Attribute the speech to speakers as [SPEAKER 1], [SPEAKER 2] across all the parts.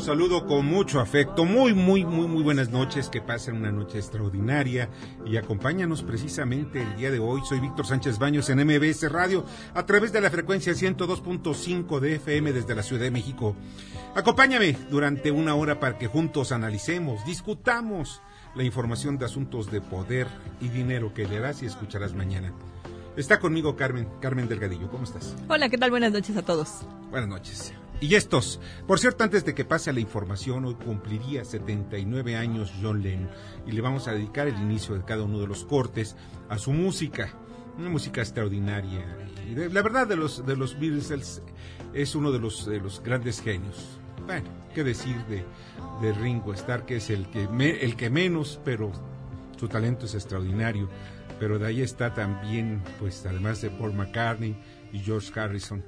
[SPEAKER 1] Los saludo con mucho afecto. Muy, muy, muy, muy buenas noches. Que pasen una noche extraordinaria y acompáñanos precisamente el día de hoy. Soy Víctor Sánchez Baños en MBS Radio a través de la frecuencia 102.5 de FM desde la Ciudad de México. Acompáñame durante una hora para que juntos analicemos, discutamos la información de asuntos de poder y dinero que leerás y escucharás mañana. Está conmigo Carmen, Carmen Delgadillo. ¿Cómo estás?
[SPEAKER 2] Hola, ¿qué tal? Buenas noches a todos.
[SPEAKER 1] Buenas noches. Y estos, por cierto, antes de que pase la información, hoy cumpliría 79 años John Lennon y le vamos a dedicar el inicio de cada uno de los cortes a su música, una música extraordinaria. Y la verdad de los de los Beatles es uno de los de los grandes genios. Bueno, qué decir de, de Ringo Starr, que es el que el que menos, pero su talento es extraordinario. Pero de ahí está también, pues además de Paul McCartney y George Harrison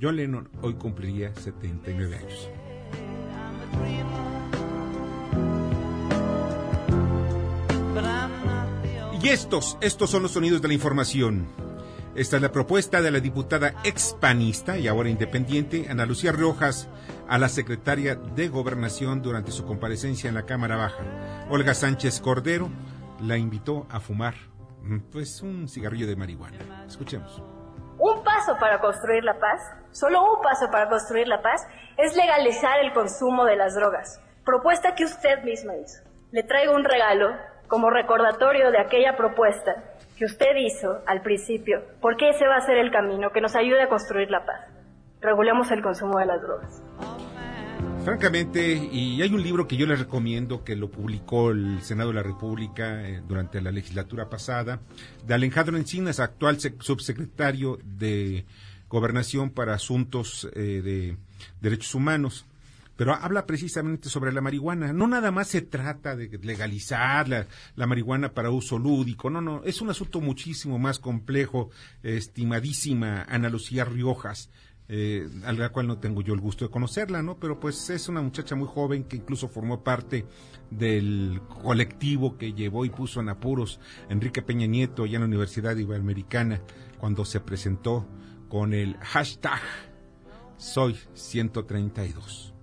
[SPEAKER 1] John Lennon hoy cumpliría 79 años. Y estos, estos son los sonidos de la información. Esta es la propuesta de la diputada expanista y ahora independiente, Ana Lucía Rojas, a la secretaria de Gobernación durante su comparecencia en la Cámara Baja. Olga Sánchez Cordero la invitó a fumar, mm, pues, un cigarrillo de marihuana. Escuchemos.
[SPEAKER 3] Paso para construir la paz, solo un paso para construir la paz, es legalizar el consumo de las drogas. Propuesta que usted misma hizo. Le traigo un regalo como recordatorio de aquella propuesta que usted hizo al principio, porque ese va a ser el camino que nos ayude a construir la paz. Regulemos el consumo de las drogas.
[SPEAKER 1] Francamente, y hay un libro que yo les recomiendo que lo publicó el Senado de la República eh, durante la legislatura pasada, de Alejandro Encinas, actual subsecretario de Gobernación para Asuntos eh, de Derechos Humanos. Pero habla precisamente sobre la marihuana. No nada más se trata de legalizar la, la marihuana para uso lúdico. No, no. Es un asunto muchísimo más complejo. Estimadísima Ana Lucía Riojas eh, a la cual no tengo yo el gusto de conocerla, ¿no? Pero pues es una muchacha muy joven que incluso formó parte del colectivo que llevó y puso en apuros Enrique Peña Nieto allá en la Universidad Iberoamericana cuando se presentó con el hashtag Soy 132.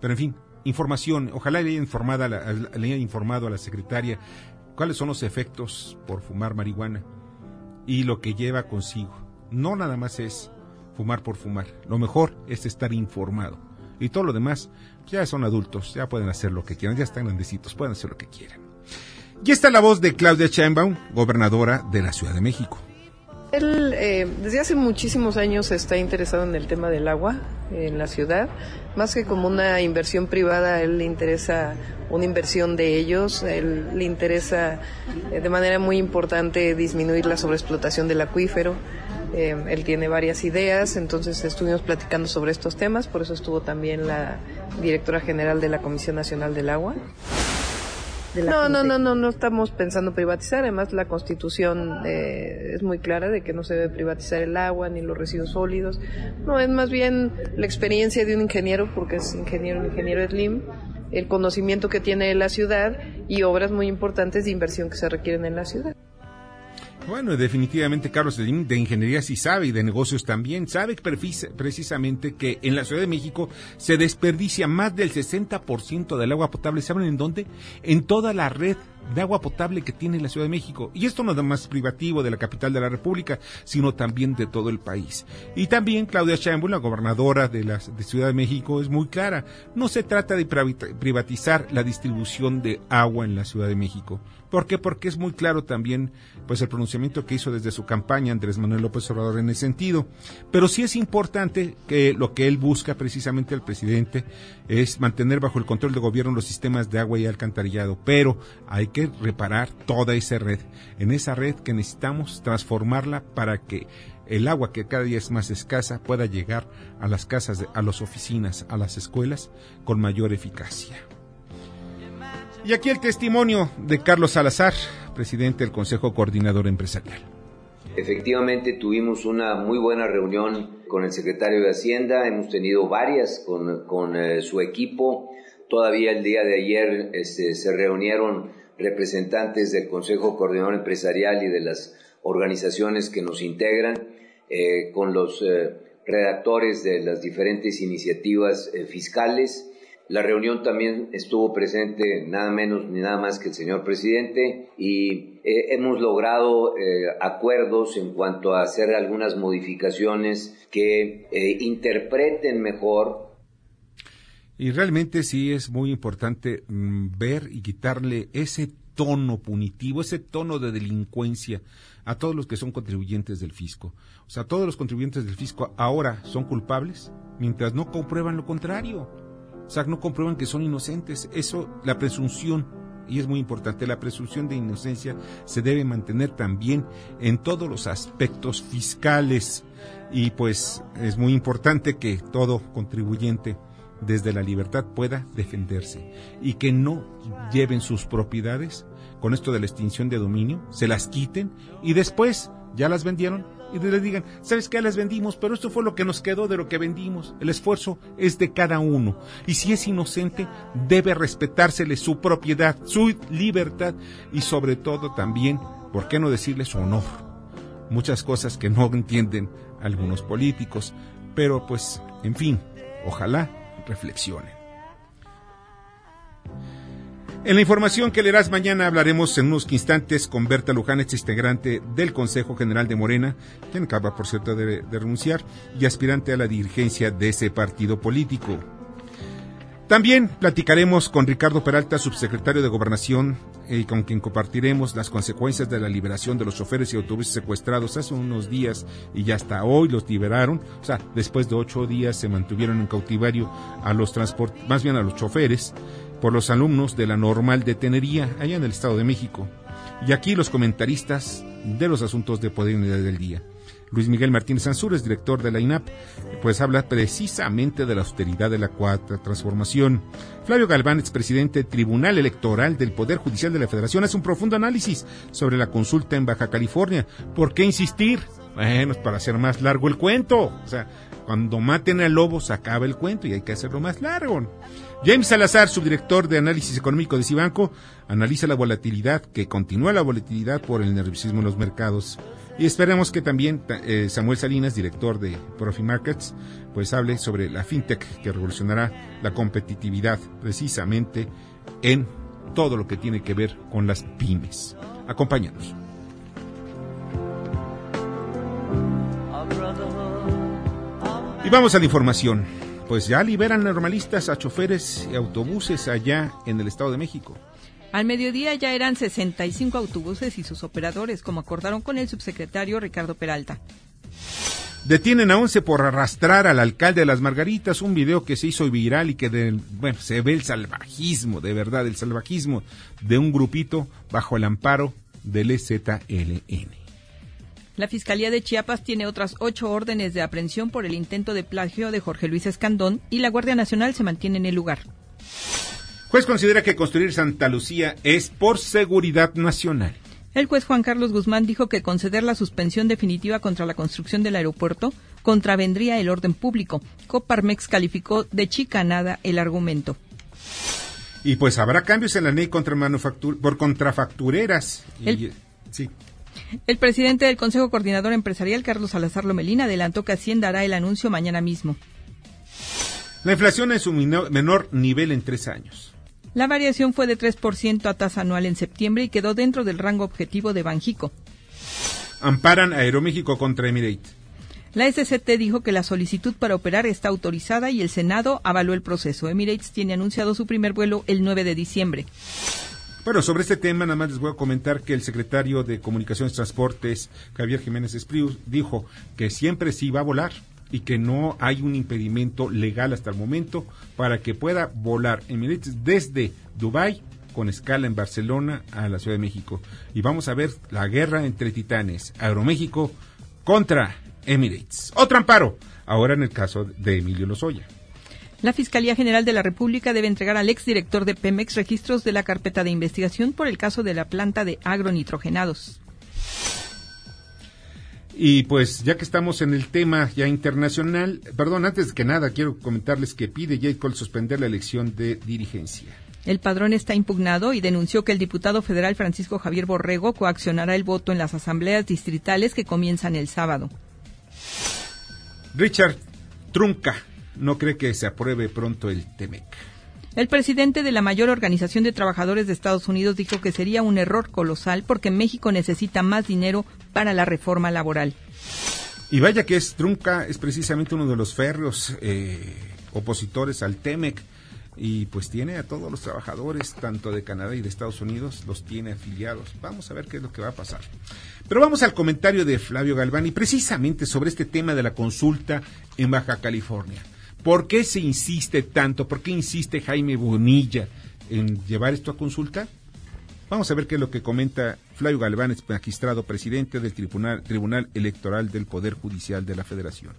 [SPEAKER 1] Pero en fin, información, ojalá le haya, informado le haya informado a la secretaria cuáles son los efectos por fumar marihuana y lo que lleva consigo. No nada más es fumar por fumar. Lo mejor es estar informado. Y todo lo demás, ya son adultos, ya pueden hacer lo que quieran, ya están grandecitos, pueden hacer lo que quieran. Y está la voz de Claudia Sheinbaum, gobernadora de la Ciudad de México.
[SPEAKER 4] Él eh, desde hace muchísimos años está interesado en el tema del agua en la ciudad. Más que como una inversión privada, él le interesa una inversión de ellos. Él le interesa eh, de manera muy importante disminuir la sobreexplotación del acuífero. Eh, él tiene varias ideas, entonces estuvimos platicando sobre estos temas, por eso estuvo también la directora general de la Comisión Nacional del Agua. no, no, no, no, no estamos pensando privatizar. Además, la Constitución eh, es muy clara de que no se debe privatizar el agua ni los residuos sólidos. No, es más bien la experiencia de un ingeniero, porque es ingeniero, ingeniero Slim, el conocimiento que tiene de la ciudad y obras muy importantes de inversión que se requieren en la ciudad.
[SPEAKER 1] Bueno, definitivamente Carlos de ingeniería sí sabe y de negocios también. Sabe precisamente que en la Ciudad de México se desperdicia más del 60% del agua potable. ¿Saben en dónde? En toda la red de agua potable que tiene la Ciudad de México. Y esto no es más privativo de la capital de la República, sino también de todo el país. Y también Claudia Sheinbaum, la gobernadora de la Ciudad de México, es muy clara. No se trata de privatizar la distribución de agua en la Ciudad de México. ¿Por qué? Porque es muy claro también pues el pronunciamiento que hizo desde su campaña Andrés Manuel López Obrador en ese sentido. Pero sí es importante que lo que él busca precisamente el presidente es mantener bajo el control de gobierno los sistemas de agua y alcantarillado, pero hay reparar toda esa red. En esa red que necesitamos transformarla para que el agua que cada día es más escasa pueda llegar a las casas, a las oficinas, a las escuelas con mayor eficacia. Y aquí el testimonio de Carlos Salazar, presidente del Consejo Coordinador Empresarial.
[SPEAKER 2] Efectivamente tuvimos una muy buena reunión con el secretario de Hacienda, hemos tenido varias con, eh, su equipo. Todavía el día de ayer este, se reunieron representantes del Consejo Coordinador Empresarial y de las organizaciones que nos integran, eh, con los eh, redactores de las diferentes iniciativas fiscales la reunión también estuvo presente nada menos ni nada más que el señor presidente y eh, hemos logrado eh, acuerdos en cuanto a hacer algunas modificaciones que eh, interpreten mejor.
[SPEAKER 1] Y realmente sí es muy importante mm, ver y quitarle ese tono punitivo, ese tono de delincuencia a todos los que son contribuyentes del fisco. O sea, todos los contribuyentes del fisco ahora son culpables mientras no comprueban lo contrario. O sea, no comprueban que son inocentes. Eso, la presunción, y es muy importante, la presunción de inocencia se debe mantener también en todos los aspectos fiscales. Y pues es muy importante que todo contribuyente desde la libertad pueda defenderse y que no lleven sus propiedades con esto de la extinción de dominio, se las quiten y después ya las vendieron, y le digan, ¿sabes qué? Las vendimos, pero esto fue lo que nos quedó de lo que vendimos. El esfuerzo es de cada uno. Y si es inocente, debe respetársele su propiedad, su libertad y sobre todo también, ¿por qué no decirle su honor? Muchas cosas que no entienden algunos políticos, pero pues, en fin, ojalá reflexionen. En la información que leerás mañana hablaremos en unos instantes con Berta Luján, ex integrante del Consejo General de Morena, quien acaba, por cierto, de, renunciar, y aspirante a la dirigencia de ese partido político. También platicaremos con Ricardo Peralta, subsecretario de Gobernación, y con quien compartiremos las consecuencias de la liberación de los choferes y autobuses secuestrados hace unos días y ya hasta hoy los liberaron. O sea, después de ocho días se mantuvieron en cautiverio a los transportes, más bien a los choferes por los alumnos de la normal de Tenería, allá en el Estado de México. Y aquí los comentaristas de los asuntos de poder y unidad del día. Luis Miguel Martínez Ansúrez, director de la INAP, pues habla precisamente de la austeridad de la cuarta transformación. Flavio Galván, expresidente del Tribunal Electoral del Poder Judicial de la Federación, hace un profundo análisis sobre la consulta en Baja California. ¿Por qué insistir? Bueno, para hacer más largo el cuento. O sea, cuando maten al lobo se acaba el cuento y hay que hacerlo más largo. James Salazar, subdirector de análisis económico de Cibanco, analiza la volatilidad, que continúa la volatilidad por el nerviosismo en los mercados. Y esperemos que también eh, Samuel Salinas, director de Profit Markets, pues hable sobre la fintech que revolucionará la competitividad precisamente en todo lo que tiene que ver con las pymes. Acompáñanos. Y vamos a la información pues ya liberan normalistas a choferes y autobuses allá en el Estado de México.
[SPEAKER 5] Al mediodía ya eran 65 autobuses y sus operadores, como acordaron con el subsecretario Ricardo Peralta.
[SPEAKER 1] Detienen a 11 por arrastrar al alcalde de Las Margaritas, un video que se hizo viral y que bueno, se ve el salvajismo, de verdad, el salvajismo de un grupito bajo el amparo del EZLN.
[SPEAKER 5] La Fiscalía de Chiapas tiene otras ocho órdenes de aprehensión por el intento de plagio de Jorge Luis Escandón y la Guardia Nacional se mantiene en el lugar.
[SPEAKER 1] Juez considera que construir Santa Lucía es por seguridad nacional.
[SPEAKER 5] El juez Juan Carlos Guzmán dijo que conceder la suspensión definitiva contra la construcción del aeropuerto contravendría el orden público. Coparmex calificó de chicanada el argumento.
[SPEAKER 1] Y pues habrá cambios en la ley contra por contrafactureras.
[SPEAKER 5] sí. El presidente del Consejo Coordinador Empresarial, Carlos Salazar Lomelina, adelantó que Hacienda hará el anuncio mañana mismo.
[SPEAKER 1] La inflación es su menor nivel en tres años.
[SPEAKER 5] La variación fue de 3% a tasa anual en septiembre y quedó dentro del rango objetivo de Banjico.
[SPEAKER 1] Amparan Aeroméxico contra Emirate.
[SPEAKER 5] La SCT dijo que la solicitud para operar está autorizada y el Senado avaló el proceso. Emirates tiene anunciado su primer vuelo el 9 de diciembre.
[SPEAKER 1] Bueno, sobre este tema nada más les voy a comentar que el secretario de Comunicaciones y Transportes, Javier Jiménez Espriu, dijo que siempre sí va a volar y que no hay un impedimento legal hasta el momento para que pueda volar Emirates desde Dubái con escala en Barcelona a la Ciudad de México. Y vamos a ver la guerra entre titanes, Aeroméxico contra Emirates. Otro amparo, ahora en el caso de Emilio Lozoya.
[SPEAKER 5] La Fiscalía General de la República debe entregar al exdirector de Pemex registros de la carpeta de investigación por el caso de la planta de agronitrogenados.
[SPEAKER 1] Y pues ya que estamos en el tema ya internacional, perdón, antes que nada quiero comentarles que pide J. Cole suspender la elección de dirigencia.
[SPEAKER 5] El padrón está impugnado y denunció que el diputado federal Francisco Javier Borrego coaccionará el voto en las asambleas distritales que comienzan el sábado.
[SPEAKER 1] Richard Trunca, no cree que se apruebe pronto el TEMEC.
[SPEAKER 5] El presidente de la mayor organización de trabajadores de Estados Unidos dijo que sería un error colosal porque México necesita más dinero para la reforma laboral.
[SPEAKER 1] Y vaya que es Trunca, es precisamente uno de los férreos eh, opositores al TEMEC y pues tiene a todos los trabajadores, tanto de Canadá y de Estados Unidos, los tiene afiliados. Vamos a ver qué es lo que va a pasar. Pero vamos al comentario de Flavio Galván y precisamente sobre este tema de la consulta en Baja California. ¿Por qué se insiste tanto? ¿Por qué insiste Jaime Bonilla en llevar esto a consulta? Vamos a ver qué es lo que comenta Flavio Galván, magistrado presidente del Tribunal, Tribunal Electoral del Poder Judicial de la Federación.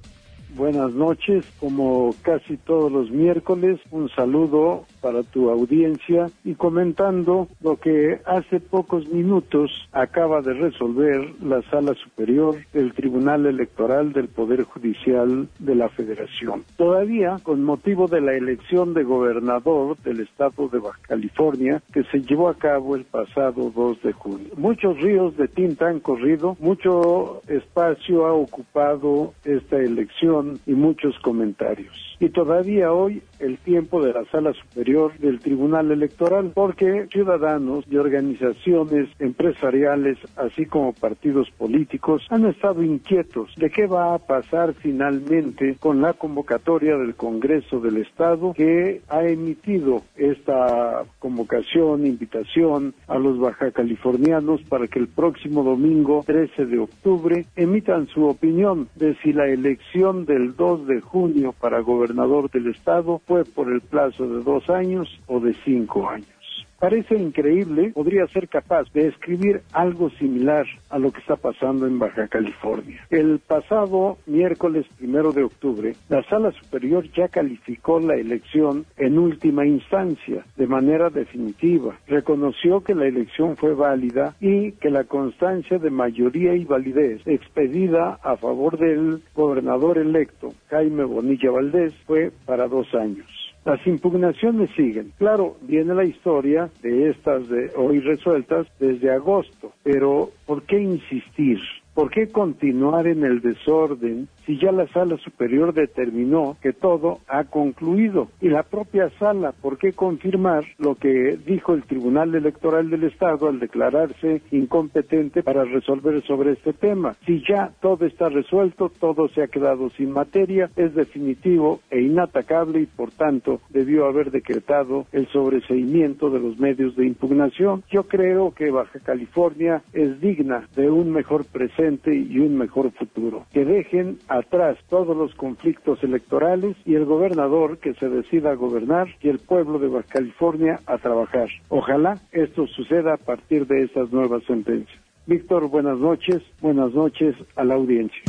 [SPEAKER 6] Buenas noches, como casi todos los miércoles, un saludo para tu audiencia y comentando lo que hace pocos minutos acaba de resolver la Sala Superior del Tribunal Electoral del Poder Judicial de la Federación. Todavía, con motivo de la elección de gobernador del estado de Baja California, que se llevó a cabo el pasado 2 de junio. Muchos ríos de tinta han corrido, mucho espacio ha ocupado esta elección y muchos comentarios. Y todavía hoy el tiempo de la Sala Superior del Tribunal Electoral, porque ciudadanos y organizaciones empresariales, así como partidos políticos, han estado inquietos de qué va a pasar finalmente con la convocatoria del Congreso del Estado que ha emitido esta convocación, invitación a los baja californianos para que el próximo domingo 13 de octubre emitan su opinión de si la elección del 2 de junio para gobernador del Estado fue por el plazo de dos años o de cinco años. Parece increíble, podría ser capaz de escribir algo similar a lo que está pasando en Baja California. El pasado miércoles primero de octubre, la Sala Superior ya calificó la elección en última instancia, de manera definitiva. Reconoció que la elección fue válida y que la constancia de mayoría y validez expedida a favor del gobernador electo, Jaime Bonilla Valdés, fue para dos años. Las impugnaciones siguen. Claro, viene la historia de estas de hoy resueltas desde agosto, pero ¿por qué insistir? ¿Por qué continuar en el desorden si ya la sala superior determinó que todo ha concluido? Y la propia sala, ¿por qué confirmar lo que dijo el Tribunal Electoral del Estado al declararse incompetente para resolver sobre este tema? Si ya todo está resuelto, todo se ha quedado sin materia, es definitivo e inatacable y por tanto debió haber decretado el sobreseimiento de los medios de impugnación. Yo creo que Baja California es digna de un mejor presente y un mejor futuro. Que dejen atrás todos los conflictos electorales y el gobernador que se decida a gobernar y el pueblo de Baja California a trabajar. Ojalá esto suceda a partir de estas nuevas sentencias. Víctor, buenas noches. Buenas noches a la audiencia.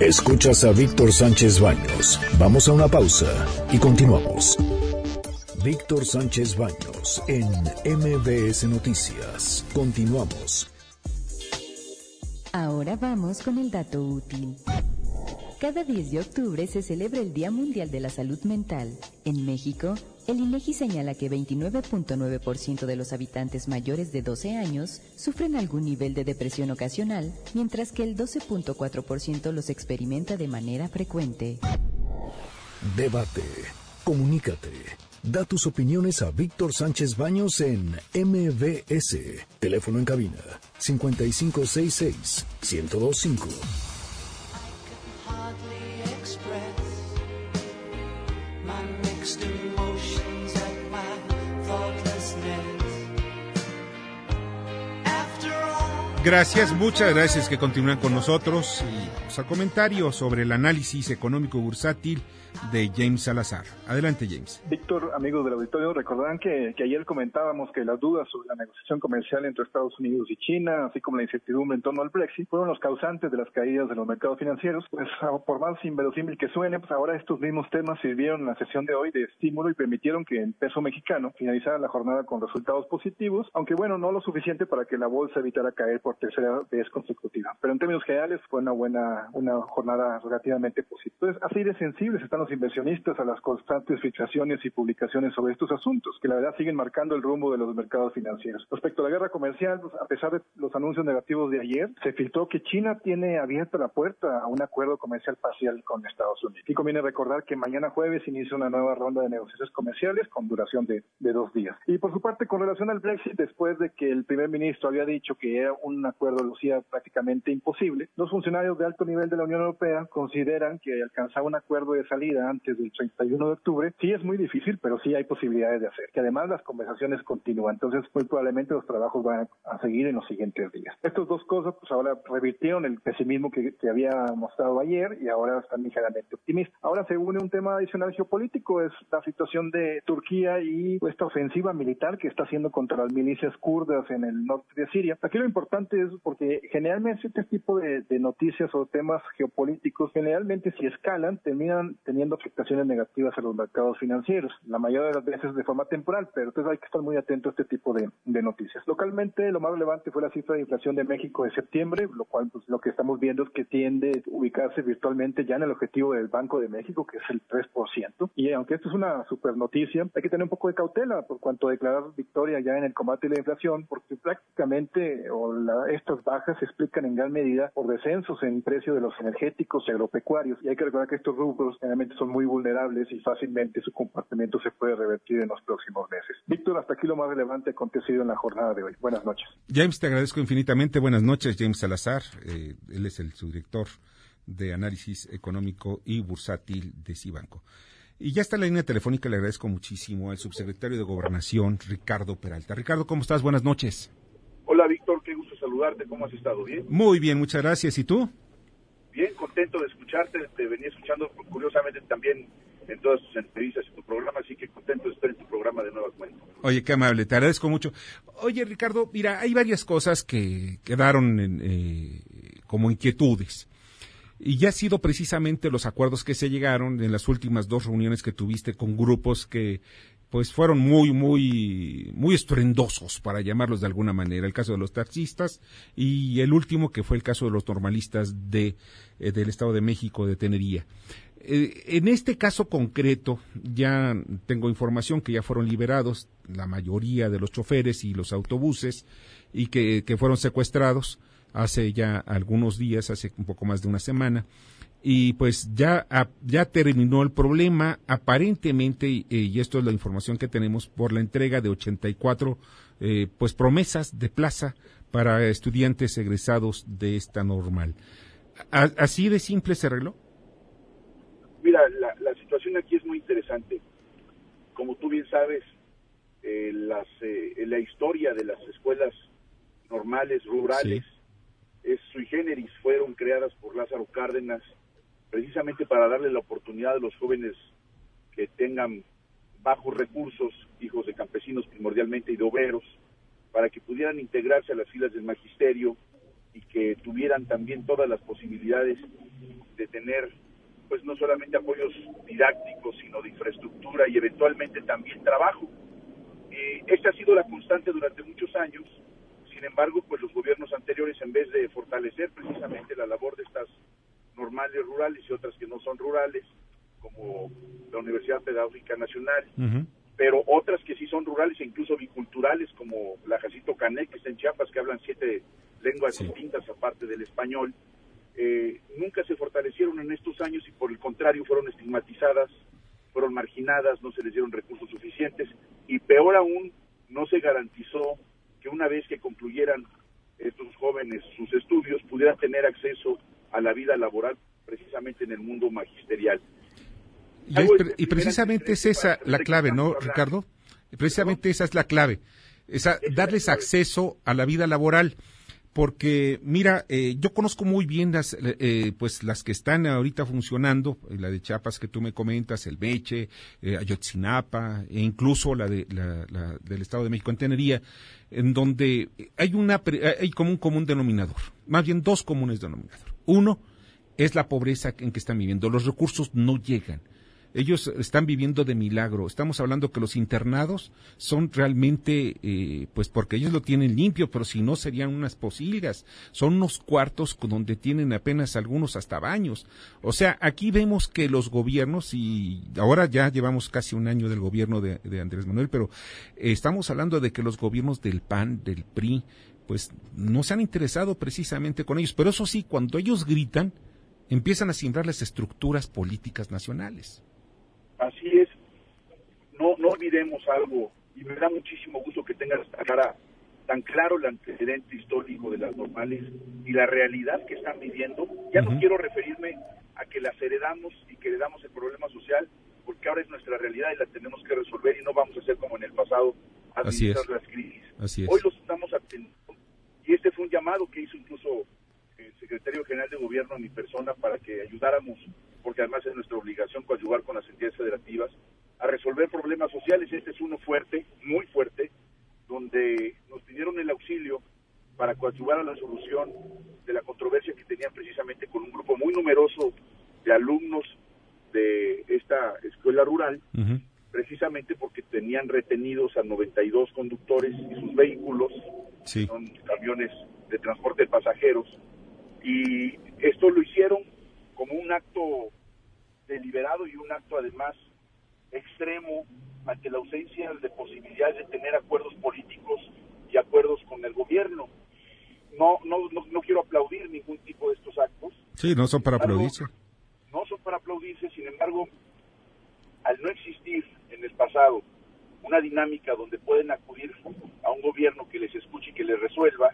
[SPEAKER 7] Escuchas a Víctor Sánchez Baños. Vamos a una pausa y continuamos. Víctor Sánchez Baños en MBS Noticias. Continuamos.
[SPEAKER 8] Ahora vamos con el dato útil. Cada 10 de octubre se celebra el Día Mundial de la Salud Mental. En México, el INEGI señala que 29.9% de los habitantes mayores de 12 años sufren algún nivel de depresión ocasional, mientras que el 12.4% los experimenta de manera frecuente.
[SPEAKER 7] Debate. Comunícate. Da tus opiniones a Víctor Sánchez Baños en MBS. Teléfono en cabina 5566 1025.
[SPEAKER 1] Gracias, muchas gracias que continúan con nosotros y vamos a comentarios sobre el análisis económico bursátil de James Salazar. Adelante, James.
[SPEAKER 9] Víctor, amigos del auditorio, recordarán que, ayer comentábamos que las dudas sobre la negociación comercial entre Estados Unidos y China, así como la incertidumbre en torno al Brexit, fueron los causantes de las caídas de los mercados financieros. Pues por más inverosímil que suene, pues ahora estos mismos temas sirvieron en la sesión de hoy de estímulo y permitieron que el peso mexicano finalizara la jornada con resultados positivos, aunque bueno, no lo suficiente para que la bolsa evitara caer por tercera vez consecutiva. Pero en términos generales fue una buena, una jornada relativamente positiva. Entonces, así de sensibles están los inversionistas a las constantes filtraciones y publicaciones sobre estos asuntos, que la verdad siguen marcando el rumbo de los mercados financieros. Respecto a la guerra comercial, pues, a pesar de los anuncios negativos de ayer, se filtró que China tiene abierta la puerta a un acuerdo comercial parcial con Estados Unidos. Y conviene recordar que mañana jueves inicia una nueva ronda de negociaciones comerciales con duración de, de dos días. Y por su parte, con relación al Brexit, después de que el primer ministro había dicho que era un acuerdo lucía prácticamente imposible, los funcionarios de alto nivel de la Unión Europea consideran que alcanzar un acuerdo de salida antes del 31 de octubre sí es muy difícil, pero sí hay posibilidades de hacer. Que además las conversaciones continúan, entonces muy probablemente los trabajos van a seguir en los siguientes días. Estas dos cosas pues ahora revirtieron el pesimismo que, que había mostrado ayer y ahora están ligeramente optimistas. Ahora se une un tema adicional geopolítico, es la situación de Turquía y esta ofensiva militar que está haciendo contra las milicias kurdas en el norte de Siria. Aquí lo importante es porque generalmente este tipo de, de noticias o temas geopolíticos generalmente si escalan terminan teniendo afectaciones negativas a los mercados financieros, la mayoría de las veces de forma temporal, pero entonces hay que estar muy atento a este tipo de, noticias. Localmente lo más relevante fue la cifra de inflación de México de septiembre, lo cual pues, lo que estamos viendo es que tiende a ubicarse virtualmente ya en el objetivo del Banco de México, que es el 3%. Y aunque esto es una super noticia, hay que tener un poco de cautela por cuanto a declarar victoria ya en el combate a la inflación, porque prácticamente o la, estas bajas se explican en gran medida por descensos en precio de los energéticos y agropecuarios. Y hay que recordar que estos rubros generalmente son muy vulnerables y fácilmente su comportamiento se puede revertir en los próximos meses. Víctor, hasta aquí lo más relevante acontecido en la jornada de hoy. Buenas noches.
[SPEAKER 1] James, te agradezco infinitamente. Buenas noches, James Salazar. Eh, él es el subdirector de análisis económico y bursátil de Cibanco. Y ya está en la línea telefónica, le agradezco muchísimo al subsecretario de Gobernación, Ricardo Peralta. Ricardo, ¿cómo estás? Buenas noches.
[SPEAKER 10] Hola, Víctor, qué gusto saludarte. ¿Cómo has estado? ¿Bien?
[SPEAKER 1] Muy bien, muchas gracias. ¿Y tú?
[SPEAKER 10] Bien, contento de escucharte. Te venía escuchando curiosamente también en todas tus entrevistas y tu programa, así que contento de estar en tu programa de nueva cuenta.
[SPEAKER 1] Oye, qué amable, te agradezco mucho. Oye, Ricardo, mira, hay varias cosas que quedaron en, eh, como inquietudes. Y ya ha sido precisamente los acuerdos que se llegaron en las últimas dos reuniones que tuviste con grupos que pues fueron muy, muy, muy estruendosos, para llamarlos de alguna manera. El caso de los taxistas y el último que fue el caso de los normalistas de, eh, del Estado de México, de Tenería. Eh, en este caso concreto, ya tengo información que ya fueron liberados la mayoría de los choferes y los autobuses y que, que fueron secuestrados hace ya algunos días, hace un poco más de una semana y pues ya, ya terminó el problema aparentemente y esto es la información que tenemos por la entrega de 84 eh, pues promesas de plaza para estudiantes egresados de esta normal. ¿Así de simple se arregló?
[SPEAKER 10] Mira, la, la situación aquí es muy interesante. Como tú bien sabes, eh, las, eh, la historia de las escuelas normales, rurales, sí. es sui generis, fueron creadas por Lázaro Cárdenas precisamente para darle la oportunidad a los jóvenes que tengan bajos recursos, hijos de campesinos primordialmente y de obreros, para que pudieran integrarse a las filas del magisterio y que tuvieran también todas las posibilidades de tener pues no solamente apoyos didácticos, sino de infraestructura y eventualmente también trabajo. Eh, esta ha sido la constante durante muchos años, sin embargo, pues los gobiernos anteriores, en vez de fortalecer precisamente la labor de estas normales rurales y otras que no son rurales, como la Universidad Pedagógica Nacional, uh -huh. pero otras que sí son rurales e incluso biculturales, como la Jacito Canet, que está en Chiapas, que hablan siete lenguas sí. distintas aparte del español, eh, nunca se fortalecieron en estos años y por el contrario fueron estigmatizadas, fueron marginadas, no se les dieron recursos suficientes y peor aún, no se garantizó que una vez que concluyeran estos jóvenes sus estudios pudieran tener acceso a la vida laboral precisamente en el mundo magisterial.
[SPEAKER 1] Y, es, y precisamente es esa la clave, ¿no, Ricardo? Precisamente esa es la clave, esa, darles acceso a la vida laboral. porque mira, eh, yo conozco muy bien las, eh, pues las que están ahorita funcionando, eh, la de Chiapas que tú me comentas, el Beche, Ayotzinapa, e incluso la, de, la, del Estado de México en Tenería, en donde hay una hay como un común denominador, más bien dos comunes denominadores. Uno es la pobreza en que están viviendo, los recursos no llegan ellos están viviendo de milagro. Estamos hablando que los internados son realmente, eh, pues porque ellos lo tienen limpio, pero si no serían unas posilgas. Son unos cuartos donde tienen apenas algunos hasta baños. O sea, aquí vemos que los gobiernos, y ahora ya llevamos casi un año del gobierno de, Andrés Manuel, pero estamos hablando de que los gobiernos del PAN, del PRI, pues no se han interesado precisamente con ellos. Pero eso sí, cuando ellos gritan, empiezan a simbrar las estructuras políticas nacionales.
[SPEAKER 10] Así es, no, no olvidemos algo, y me da muchísimo gusto que tengas esta cara tan claro el antecedente histórico de las normales y la realidad que están viviendo. Ya no quiero referirme a que las heredamos y que heredamos el problema social, porque ahora es nuestra realidad y la tenemos que resolver y no vamos a hacer como en el pasado, administrar las crisis. Hoy los estamos atendiendo y este fue un llamado que hizo incluso el secretario general de gobierno a mi persona para que ayudáramos porque además es nuestra obligación coadyuvar con las entidades federativas, a resolver problemas sociales. Este es uno fuerte, muy fuerte, donde nos pidieron el auxilio para coadyuvar a la solución de la controversia que tenían precisamente con un grupo muy numeroso de alumnos de esta escuela rural, precisamente porque tenían retenidos a 92 conductores y sus vehículos, son camiones de transporte de pasajeros, y esto lo hicieron como un acto deliberado y un acto además extremo ante la ausencia de posibilidades de tener acuerdos políticos y acuerdos con el gobierno. No, no, no, quiero aplaudir ningún tipo de estos actos.
[SPEAKER 1] Sí, no son para aplaudirse.
[SPEAKER 10] No son para aplaudirse, sin embargo, al no existir en el pasado una dinámica donde pueden acudir a un gobierno que les escuche y que les resuelva,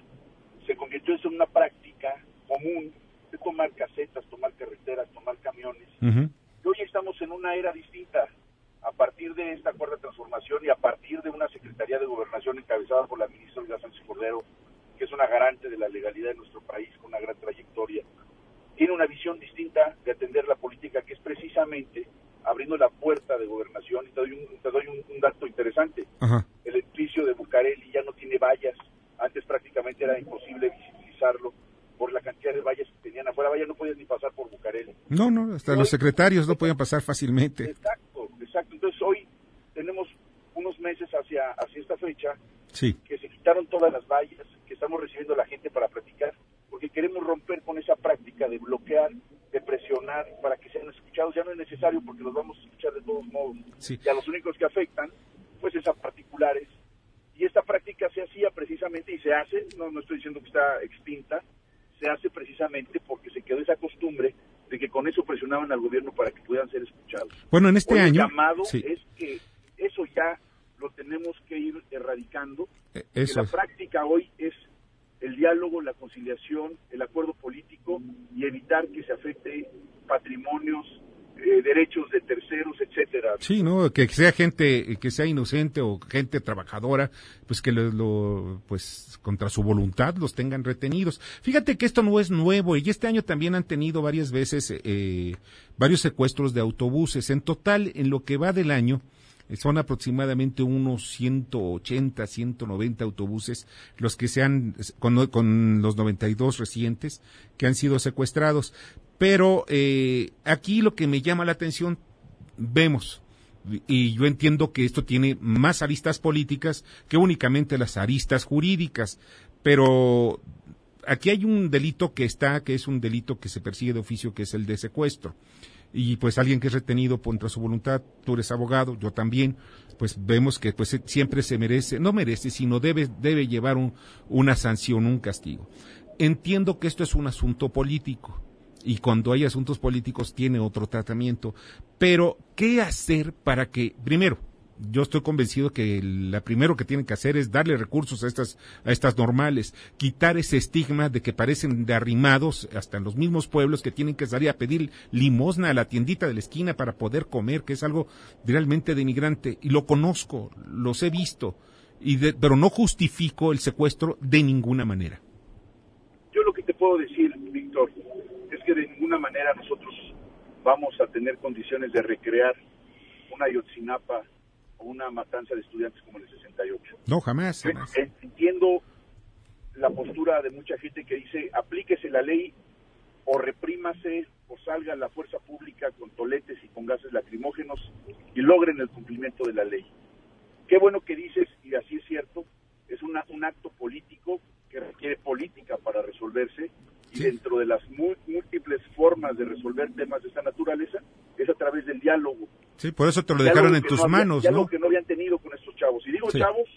[SPEAKER 10] se convirtió en una práctica común de tomar casetas, tomar carreteras, tomar camiones, hoy estamos en una era distinta. A partir de esta cuarta transformación y a partir de una Secretaría de Gobernación encabezada por la ministra Olga Sánchez Cordero, que es una garante de la legalidad de nuestro país con una gran trayectoria, tiene una visión distinta de atender la política que es precisamente abriendo la puerta de gobernación y te doy un, te doy un, dato interesante. El edificio de Bucareli ya no tiene vallas, antes prácticamente era imposible visibilizarlo por la cantidad de vallas que tenían afuera. Vaya, no podían ni pasar por Bucareli.
[SPEAKER 1] No, no, hasta los secretarios no podían pasar fácilmente.
[SPEAKER 10] Exacto, exacto. Entonces hoy tenemos unos meses hacia, hacia esta fecha que se quitaron todas las vallas, que estamos recibiendo a la gente para platicar, porque queremos romper con esa práctica de bloquear, de presionar para que sean escuchados. Ya no es necesario porque los vamos a escuchar de todos modos. Y a los únicos que afectan, pues es a particulares. Y esta práctica se hacía precisamente y se hace, no, no estoy diciendo que está extinta, se hace precisamente porque se quedó esa costumbre de que con eso presionaban al gobierno para que pudieran ser escuchados.
[SPEAKER 1] Bueno, en este año...
[SPEAKER 10] El llamado es que eso ya lo tenemos que ir erradicando.
[SPEAKER 1] Eh, eso
[SPEAKER 10] la práctica hoy es el diálogo, la conciliación, el acuerdo político y evitar que se afecte patrimonios, eh, derechos de terceros, etcétera.
[SPEAKER 1] Sí, no, que sea gente que sea inocente o gente trabajadora, pues que lo, pues contra su voluntad los tengan retenidos. Fíjate que esto no es nuevo y este año también han tenido varias veces eh, varios secuestros de autobuses. En total, en lo que va del año, son aproximadamente unos 180, 190 autobuses los que se han, con, con los 92 recientes que han sido secuestrados. Pero eh, aquí lo que me llama la atención, vemos, y yo entiendo que esto tiene más aristas políticas que únicamente las aristas jurídicas, pero aquí hay un delito que está, que es un delito que se persigue de oficio, que es el de secuestro. Y pues alguien que es retenido contra su voluntad, tú eres abogado, yo también, pues vemos que pues siempre se merece, no merece, sino debe, debe llevar un, una sanción, un castigo. Entiendo que esto es un asunto político y cuando hay asuntos políticos tiene otro tratamiento. Pero, ¿qué hacer para que, primero, yo estoy convencido que la primero que tienen que hacer es darle recursos a estas, a estas normales, quitar ese estigma de que parecen de arrimados hasta en los mismos pueblos que tienen que salir a pedir limosna a la tiendita de la esquina para poder comer, que es algo realmente denigrante. Y lo conozco, los he visto, y pero no justifico el secuestro de ninguna manera.
[SPEAKER 10] puedo decir, Víctor, es que de ninguna manera nosotros vamos a tener condiciones de recrear una Ayotzinapa una matanza de estudiantes como en el 68.
[SPEAKER 1] No, jamás. jamás.
[SPEAKER 10] Entiendo la postura de mucha gente que dice aplíquese la ley o reprímase o salga la fuerza pública con toletes y con gases lacrimógenos y logren el cumplimiento de la ley. Qué bueno que dices, y así es cierto, es una, un acto político que requiere política para resolverse y dentro de las múltiples formas de resolver temas de esta naturaleza es a través del diálogo.
[SPEAKER 1] Sí, por eso te lo dejaron en tus manos,
[SPEAKER 10] ¿no? Diálogo que no habían tenido con estos chavos. Y digo chavos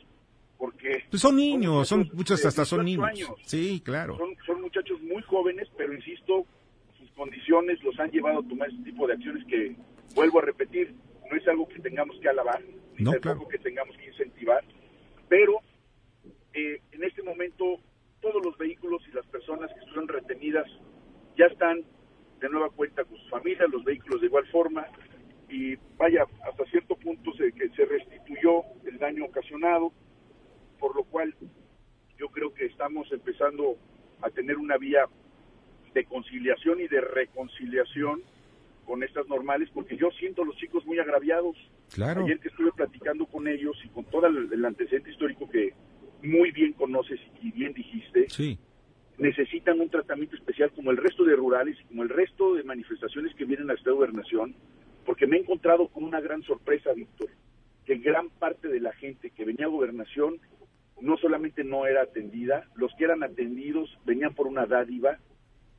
[SPEAKER 10] porque...
[SPEAKER 1] Pues son niños, son, muchos hasta son niños. Sí, claro.
[SPEAKER 10] Son, son muchachos muy jóvenes, pero insisto, sus condiciones los han llevado a tomar este tipo de acciones que, vuelvo a repetir, no es algo que tengamos que alabar, no, es algo que tengamos que incentivar, pero eh, en este momento todos los vehículos y las personas que estuvieron retenidas ya están de nueva cuenta con sus familias, los vehículos de igual forma, y vaya, hasta cierto punto se, que se restituyó el daño ocasionado, por lo cual yo creo que estamos empezando a tener una vía de conciliación y de reconciliación con estas normales, porque yo siento a los chicos muy agraviados.
[SPEAKER 1] Claro.
[SPEAKER 10] Ayer que estuve platicando con ellos y con todo el, antecedente histórico que muy bien conoces y bien dijiste,
[SPEAKER 1] sí.
[SPEAKER 10] necesitan un tratamiento especial como el resto de rurales y como el resto de manifestaciones que vienen a esta gobernación, porque me he encontrado con una gran sorpresa, Víctor, que gran parte de la gente que venía a gobernación no solamente no era atendida, los que eran atendidos venían por una dádiva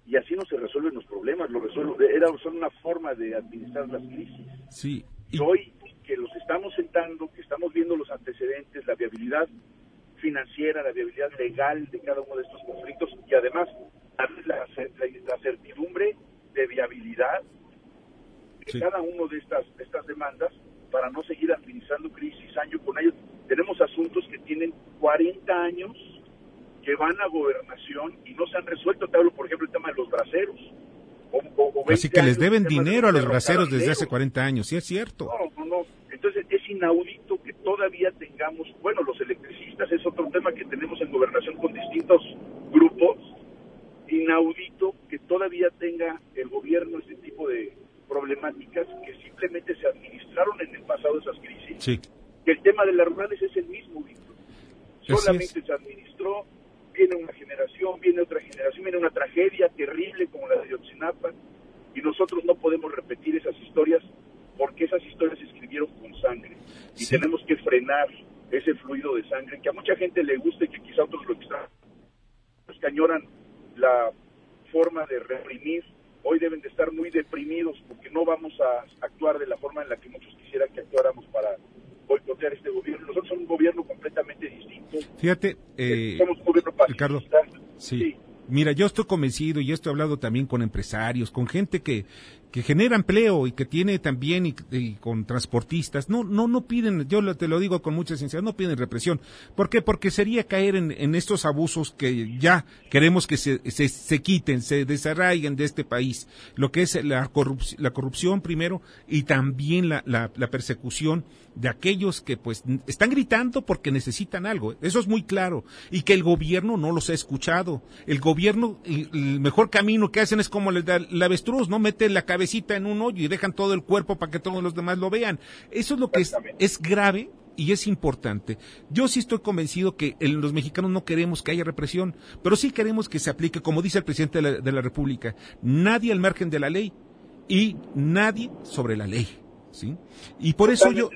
[SPEAKER 10] y así no se resuelven los problemas, lo resuelve, era son una forma de administrar las crisis.
[SPEAKER 1] Sí.
[SPEAKER 10] Y hoy que los estamos sentando, que estamos viendo los antecedentes, la viabilidad financiera, la viabilidad legal de cada uno de estos conflictos y además la, la, certidumbre de viabilidad de cada uno de estas, de estas demandas para no seguir administrando crisis año con año. Tenemos asuntos que tienen 40 años que van a gobernación y no se han resuelto. Te hablo, por ejemplo, el tema de los braceros.
[SPEAKER 1] Así que les deben dinero a los braceros desde hace 40 años, sí es cierto.
[SPEAKER 10] No, no, no. Entonces es inaudito que todavía tengamos, bueno, los electricistas es otro tema que tenemos en gobernación con distintos grupos, inaudito que todavía tenga el gobierno este tipo de problemáticas que simplemente se administraron en el pasado esas crisis.
[SPEAKER 1] Sí.
[SPEAKER 10] Que el tema de las rurales es el mismo, Víctor. Solamente se administró, viene una generación, viene otra generación, viene una tragedia terrible como la de Yotzinapa, y nosotros no podemos repetir esas historias porque esas historias se escribieron con sangre. Y tenemos que frenar ese fluido de sangre que a mucha gente le gusta y que quizá otros lo extrañan. Los que añoran la forma de reprimir hoy deben de estar muy deprimidos porque no vamos a actuar de la forma en la que muchos quisieran que actuáramos para boicotear este gobierno. Nosotros somos un gobierno completamente distinto.
[SPEAKER 1] Fíjate, eh,
[SPEAKER 10] somos un gobierno
[SPEAKER 1] Ricardo, sí. Mira, yo estoy convencido y esto he hablado también con empresarios, con gente que, que genera empleo y que tiene también y, con transportistas. No, no, no piden, yo te lo digo con mucha sinceridad, no piden represión. ¿Por qué? Porque sería caer en, estos abusos que ya queremos que se, se, se, quiten, se desarraiguen de este país. Lo que es la, corrupción, la corrupción primero y también la, la, la persecución de aquellos que pues están gritando porque necesitan algo. Eso es muy claro. Y que el gobierno no los ha escuchado. El gobierno, el mejor camino que hacen es como el, el avestruz, ¿no? Mete la cabecita en un hoyo y dejan todo el cuerpo para que todos los demás lo vean. Eso es lo que es, es grave y es importante. Yo sí estoy convencido que los mexicanos no queremos que haya represión, pero sí queremos que se aplique, como dice el presidente de la, de la República, nadie al margen de la ley y nadie sobre la ley. ¿Sí? Y por eso yo,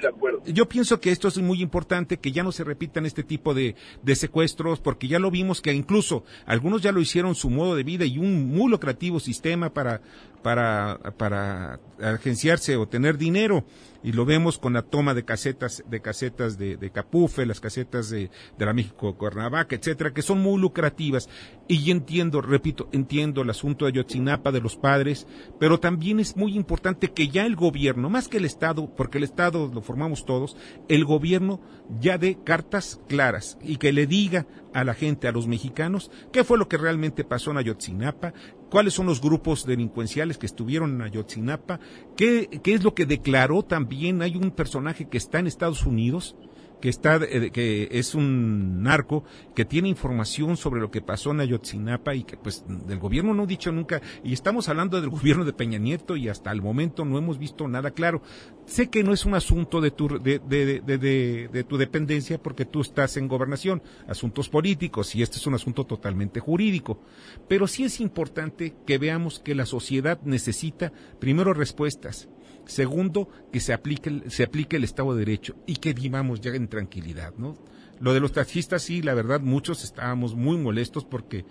[SPEAKER 1] yo pienso que esto es muy importante, que ya no se repitan este tipo de, de, secuestros, porque ya lo vimos que incluso algunos ya lo hicieron su modo de vida y un muy lucrativo sistema para, para, para agenciarse o tener dinero y lo vemos con la toma de casetas de casetas de, de Capufe, las casetas de, de, la México Cuernavaca, etcétera, que son muy lucrativas. Y entiendo, repito, entiendo el asunto de Yotzinapa de los padres, pero también es muy importante que ya el gobierno, más que el Estado, porque el Estado lo formamos todos, el gobierno ya dé cartas claras y que le diga a la gente, a los mexicanos, qué fue lo que realmente pasó en Ayotzinapa, cuáles son los grupos delincuenciales que estuvieron en Ayotzinapa, qué, qué es lo que declaró también, hay un personaje que está en Estados Unidos, que está eh, que es un narco que tiene información sobre lo que pasó en Ayotzinapa y que pues del gobierno no ha dicho nunca y estamos hablando del gobierno de Peña Nieto y hasta el momento no hemos visto nada claro. Sé que no es un asunto de tu de, de, de, de tu dependencia porque tú estás en gobernación, asuntos políticos y este es un asunto totalmente jurídico, pero sí es importante que veamos que la sociedad necesita primero respuestas Segundo, que se aplique, se aplique el Estado de Derecho y que vivamos ya en tranquilidad, ¿no? Lo de los taxistas, sí, la verdad, muchos estábamos muy molestos porque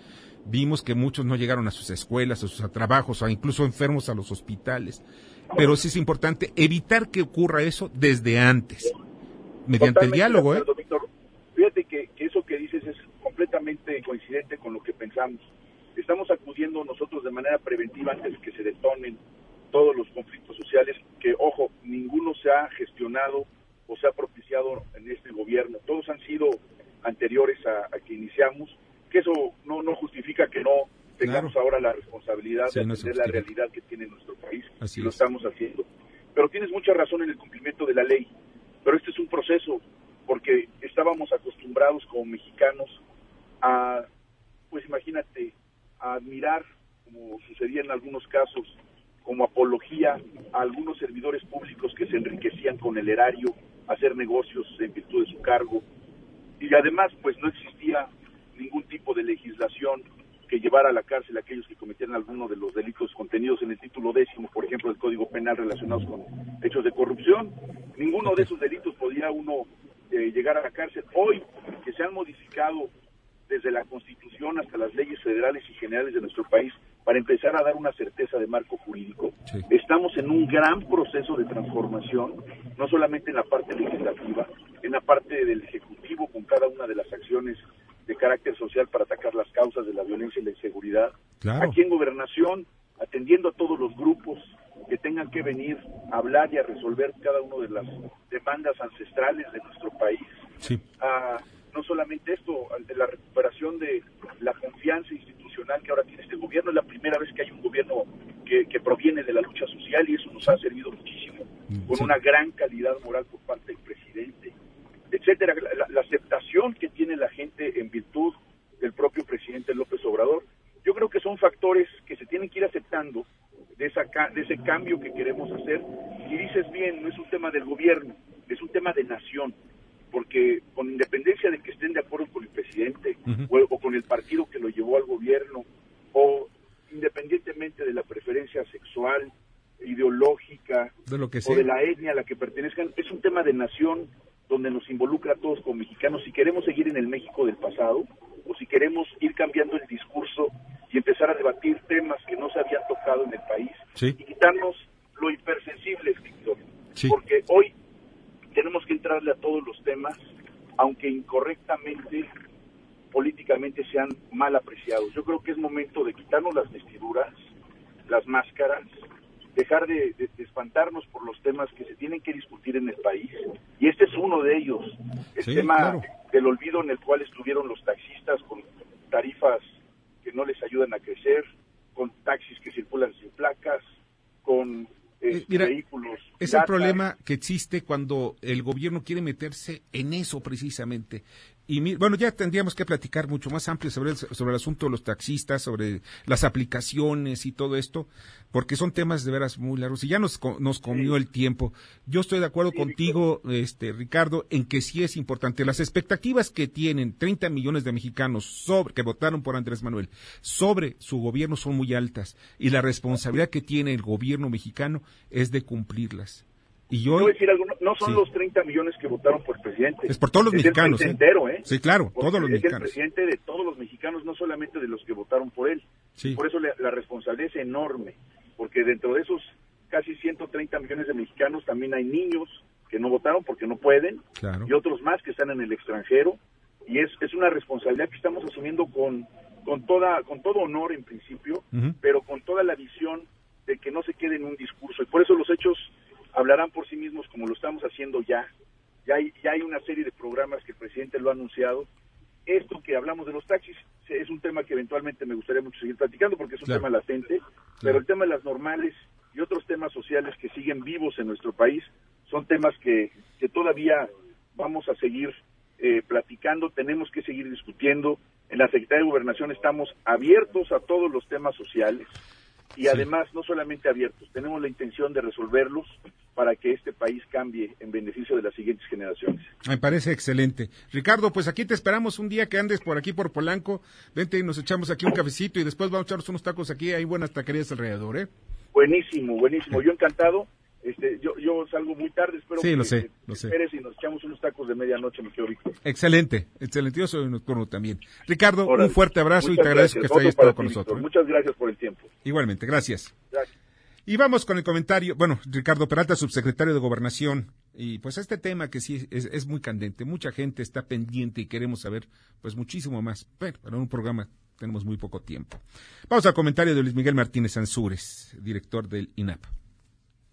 [SPEAKER 1] vimos que muchos no llegaron a sus escuelas, a sus trabajos, o incluso enfermos a los hospitales. Pero sí es importante evitar que ocurra eso desde antes, mediante el diálogo, ¿eh?
[SPEAKER 10] fíjate que, que eso que dices es completamente coincidente con lo que pensamos. Estamos acudiendo nosotros de manera preventiva antes de que se detonen todos los conflictos sociales que, ojo, ninguno se ha gestionado o se ha propiciado en este gobierno. Todos han sido anteriores a, que iniciamos, que eso no, no justifica que no tengamos ahora la responsabilidad de atender la realidad que tiene nuestro país y lo estamos haciendo. Pero tienes mucha razón en el cumplimiento de la ley, pero este es un proceso porque estábamos acostumbrados como mexicanos a, pues imagínate, a admirar, como sucedía en algunos casos, como apología a algunos servidores públicos que se enriquecían con el erario, hacer negocios en virtud de su cargo. Y además, pues no existía ningún tipo de legislación que llevara a la cárcel a aquellos que cometieran alguno de los delitos contenidos en el título décimo, por ejemplo, del Código Penal relacionados con hechos de corrupción. Ninguno de esos delitos podía uno eh, llegar a la cárcel. Hoy, que se han modificado desde la Constitución hasta las leyes federales y generales de nuestro país, para empezar a dar una certeza de marco jurídico. Estamos en un gran proceso de transformación, no solamente en la parte legislativa, en la parte del Ejecutivo con cada una de las acciones de carácter social para atacar las causas de la violencia y la inseguridad. Aquí en Gobernación, atendiendo a todos los grupos que tengan que venir a hablar y a resolver cada una de las demandas ancestrales de nuestro país. no solamente esto, la recuperación de la confianza institucional que ahora tiene este gobierno. Es la primera vez que hay un gobierno que, proviene de la lucha social y eso nos ha servido muchísimo, mm, con una gran calidad moral por parte del presidente, etcétera. La, aceptación que tiene la gente en virtud del propio presidente López Obrador, yo creo que son factores que se tienen que ir aceptando de, esa, de ese cambio que queremos hacer. Y dices bien, no es un tema del gobierno, es un tema de nación porque con independencia de que estén de acuerdo con el o, con el partido que lo llevó al gobierno, o independientemente de la preferencia sexual, ideológica o de la etnia a la que pertenezcan, es un tema de nación donde nos involucra a todos como mexicanos. Si queremos seguir en el México del pasado o si queremos ir cambiando el discurso y empezar a debatir temas que no se habían tocado en el país y quitarnos lo hipersensible, Víctor. Porque hoy tenemos que entrarle a todos los temas, aunque incorrectamente, políticamente sean mal apreciados. Yo creo que es momento de quitarnos las vestiduras, las máscaras, dejar de, espantarnos por los temas que se tienen que discutir en el país. Y este es uno de ellos, el tema del olvido en el cual estuvieron los taxistas con tarifas que no les ayudan a crecer, con taxis que circulan sin placas, con eh,
[SPEAKER 1] Mira, Es el problema que existe cuando el gobierno quiere meterse en eso precisamente. Y bueno, ya tendríamos que platicar mucho más amplio sobre el, sobre el asunto de los taxistas, sobre las aplicaciones y todo esto, porque son temas de veras muy largos y ya nos, nos comió el tiempo. Yo estoy de acuerdo contigo, este, Ricardo, en que sí es importante. Las expectativas que tienen 30 millones de mexicanos sobre, que votaron por Andrés Manuel sobre su gobierno son muy altas y la responsabilidad que tiene el gobierno mexicano es de cumplirlas. Y yo,
[SPEAKER 10] decir algo, no, son los 30 millones que votaron por el presidente.
[SPEAKER 1] Es por todos los mexicanos.
[SPEAKER 10] El ¿eh? entero, ¿eh?
[SPEAKER 1] Sí, claro, todos los mexicanos.
[SPEAKER 10] Es el presidente de todos los mexicanos, no solamente de los que votaron por él. Sí. Por eso la, responsabilidad es enorme, porque dentro de esos casi 130 millones de mexicanos también hay niños que no votaron porque no pueden, y otros más que están en el extranjero, y es, es una responsabilidad que estamos asumiendo con, con, toda, con todo honor en principio, pero con toda la visión de que no se quede en un discurso. Y por eso los hechos hablarán por sí mismos como lo estamos haciendo ya. Ya hay, ya hay una serie de programas que el presidente lo ha anunciado. Esto que hablamos de los taxis es un tema que eventualmente me gustaría mucho seguir platicando porque es un tema latente, pero el tema de las normales y otros temas sociales que siguen vivos en nuestro país son temas que, que todavía vamos a seguir eh, platicando, tenemos que seguir discutiendo. En la Secretaría de Gobernación estamos abiertos a todos los temas sociales y además no solamente abiertos, tenemos la intención de resolverlos para que este país cambie en beneficio de las siguientes generaciones.
[SPEAKER 1] Me parece excelente. Ricardo, pues aquí te esperamos un día que andes por aquí por Polanco, vente y nos echamos aquí un cafecito y después vamos a echarnos unos tacos aquí, hay buenas taquerías alrededor, ¿eh?
[SPEAKER 10] Buenísimo, buenísimo. Yo encantado este, yo, yo salgo muy tarde, espero
[SPEAKER 1] sí,
[SPEAKER 10] que
[SPEAKER 1] lo sé, lo sé.
[SPEAKER 10] esperes y nos echamos unos tacos de medianoche, mi querido Víctor.
[SPEAKER 1] Excelente, excelente. Yo soy nocturno también. Ricardo, un fuerte abrazo y te agradezco que estado con nosotros. ¿eh?
[SPEAKER 10] Muchas gracias por el tiempo.
[SPEAKER 1] Igualmente, gracias. Y vamos con el comentario, bueno, Ricardo Peralta, subsecretario de Gobernación, y pues este tema que sí es, muy candente, mucha gente está pendiente y queremos saber pues muchísimo más, pero en un programa tenemos muy poco tiempo. Vamos al comentario de Luis Miguel Martínez Ansúrez, director del INAP.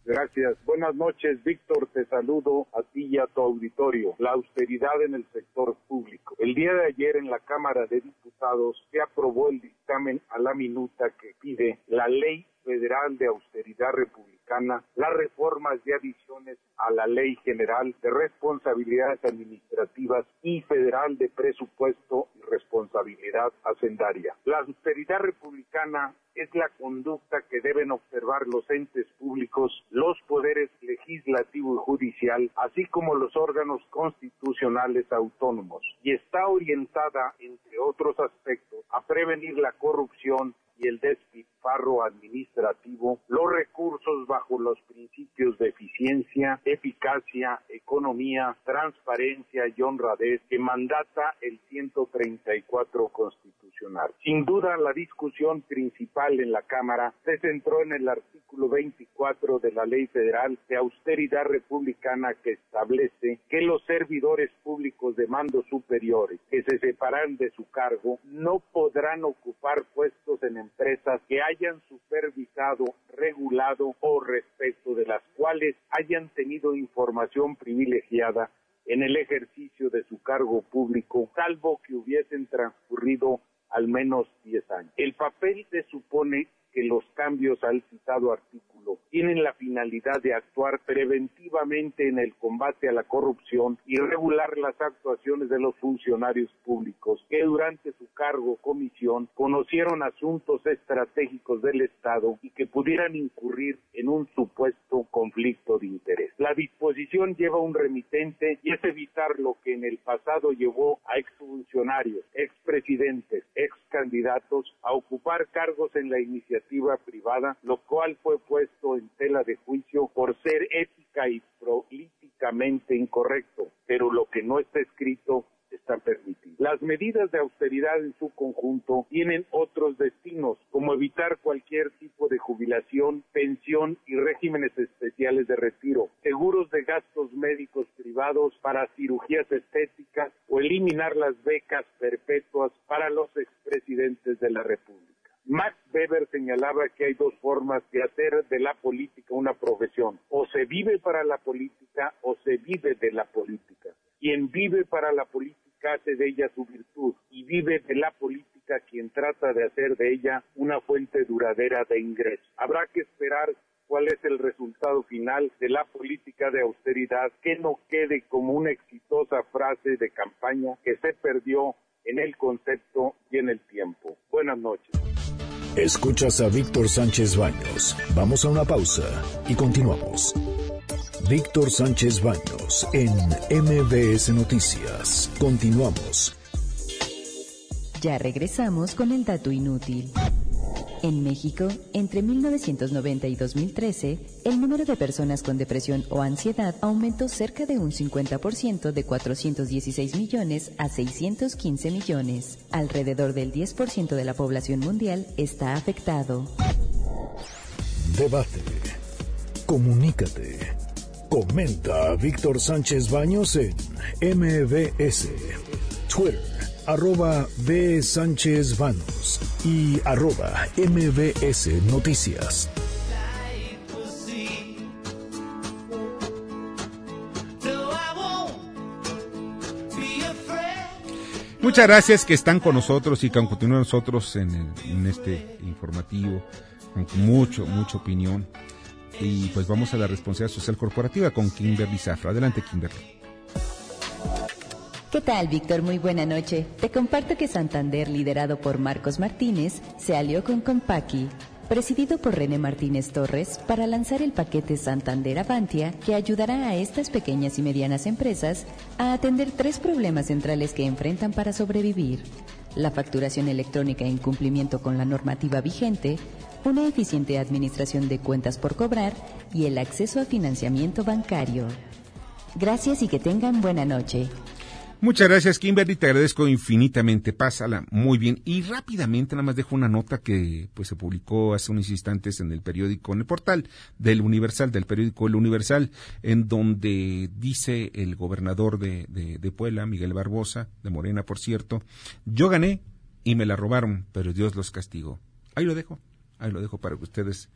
[SPEAKER 11] Gracias. Buenas noches, Víctor. Te saludo a ti y a tu auditorio. La austeridad en el sector público. El día de ayer en la Cámara de Diputados se aprobó el dictamen a la minuta que pide la ley Federal de Austeridad Republicana, las reformas y adiciones a la Ley General de Responsabilidades Administrativas y Federal de Presupuesto y Responsabilidad Hacendaria. La austeridad republicana es la conducta que deben observar los entes públicos, los poderes legislativo y judicial, así como los órganos constitucionales autónomos, y está orientada, entre otros aspectos, a prevenir la corrupción y el despilfarro administrativo, los recursos bajo los principios de eficiencia, eficacia, economía, transparencia y honradez que mandata el 134 constitucional. Sin duda, la discusión principal en la Cámara se centró en el artículo 24 de la Ley Federal de Austeridad Republicana que establece que los servidores públicos de mando superiores que se separan de su cargo no podrán ocupar puestos en empresas que hayan supervisado, regulado o respecto de las cuales hayan tenido información privilegiada en el ejercicio de su cargo público, salvo que hubiesen transcurrido al menos 10 años. El papel se supone que los cambios al citado artículo tienen la finalidad de actuar preventivamente en el combate a la corrupción y regular las actuaciones de los funcionarios públicos que durante su cargo o comisión conocieron asuntos estratégicos del Estado y que pudieran incurrir en un supuesto conflicto de interés. La disposición lleva un remitente y es evitar lo que en el pasado llevó a exfuncionarios, expresidentes, excandidatos a ocupar cargos en la iniciativa privada, lo cual fue puesto en tela de juicio por ser ética y políticamente incorrecto, pero lo que no está escrito está permitido. Las medidas de austeridad en su conjunto tienen otros destinos, como evitar cualquier tipo de jubilación, pensión y regímenes especiales de retiro, seguros de gastos médicos privados para cirugías estéticas o eliminar las becas perpetuas para los expresidentes de la República. Max Weber señalaba que hay dos formas de hacer de la política una profesión. O se vive para la política o se vive de la política. Quien vive para la política hace de ella su virtud y vive de la política quien trata de hacer de ella una fuente duradera de ingresos. Habrá que esperar cuál es el resultado final de la política de austeridad, que no quede como una exitosa frase de campaña que se perdió en el concepto y en el tiempo. Buenas noches.
[SPEAKER 7] Escuchas a Víctor Sánchez Baños. Vamos a una pausa y continuamos. Víctor Sánchez Baños en MBS Noticias. Continuamos.
[SPEAKER 8] Ya regresamos con el dato inútil. En México, entre 1990 y 2013, el número de personas con depresión o ansiedad aumentó cerca de un 50% de 416 millones a 615 millones. Alrededor del 10% de la población mundial está afectado.
[SPEAKER 7] Debate. Comunícate. Comenta a Víctor Sánchez Baños en MBS. Twitter arroba B. Sánchez Vanos y arroba MBS Noticias.
[SPEAKER 1] Muchas gracias que están con nosotros y que continúan nosotros en, en este informativo, con mucho, mucha opinión. Y pues vamos a la responsabilidad social corporativa con Kimberly Zafra. Adelante, Kimberly.
[SPEAKER 8] ¿Qué tal, Víctor? Muy buena noche. Te comparto que Santander, liderado por Marcos Martínez, se alió con Compaqui, presidido por René Martínez Torres, para lanzar el paquete Santander Avantia, que ayudará a estas pequeñas y medianas empresas a atender tres problemas centrales que enfrentan para sobrevivir. La facturación electrónica en cumplimiento con la normativa vigente, una eficiente administración de cuentas por cobrar y el acceso a financiamiento bancario. Gracias y que tengan buena noche.
[SPEAKER 1] Muchas gracias, Kimberly. Te agradezco infinitamente. Pásala muy bien. Y rápidamente, nada más dejo una nota que pues se publicó hace unos instantes en el periódico, en el portal del Universal, del periódico El Universal, en donde dice el gobernador de, de, de Puebla, Miguel Barbosa, de Morena, por cierto, yo gané y me la robaron, pero Dios los castigó. Ahí lo dejo. Ahí lo dejo para que ustedes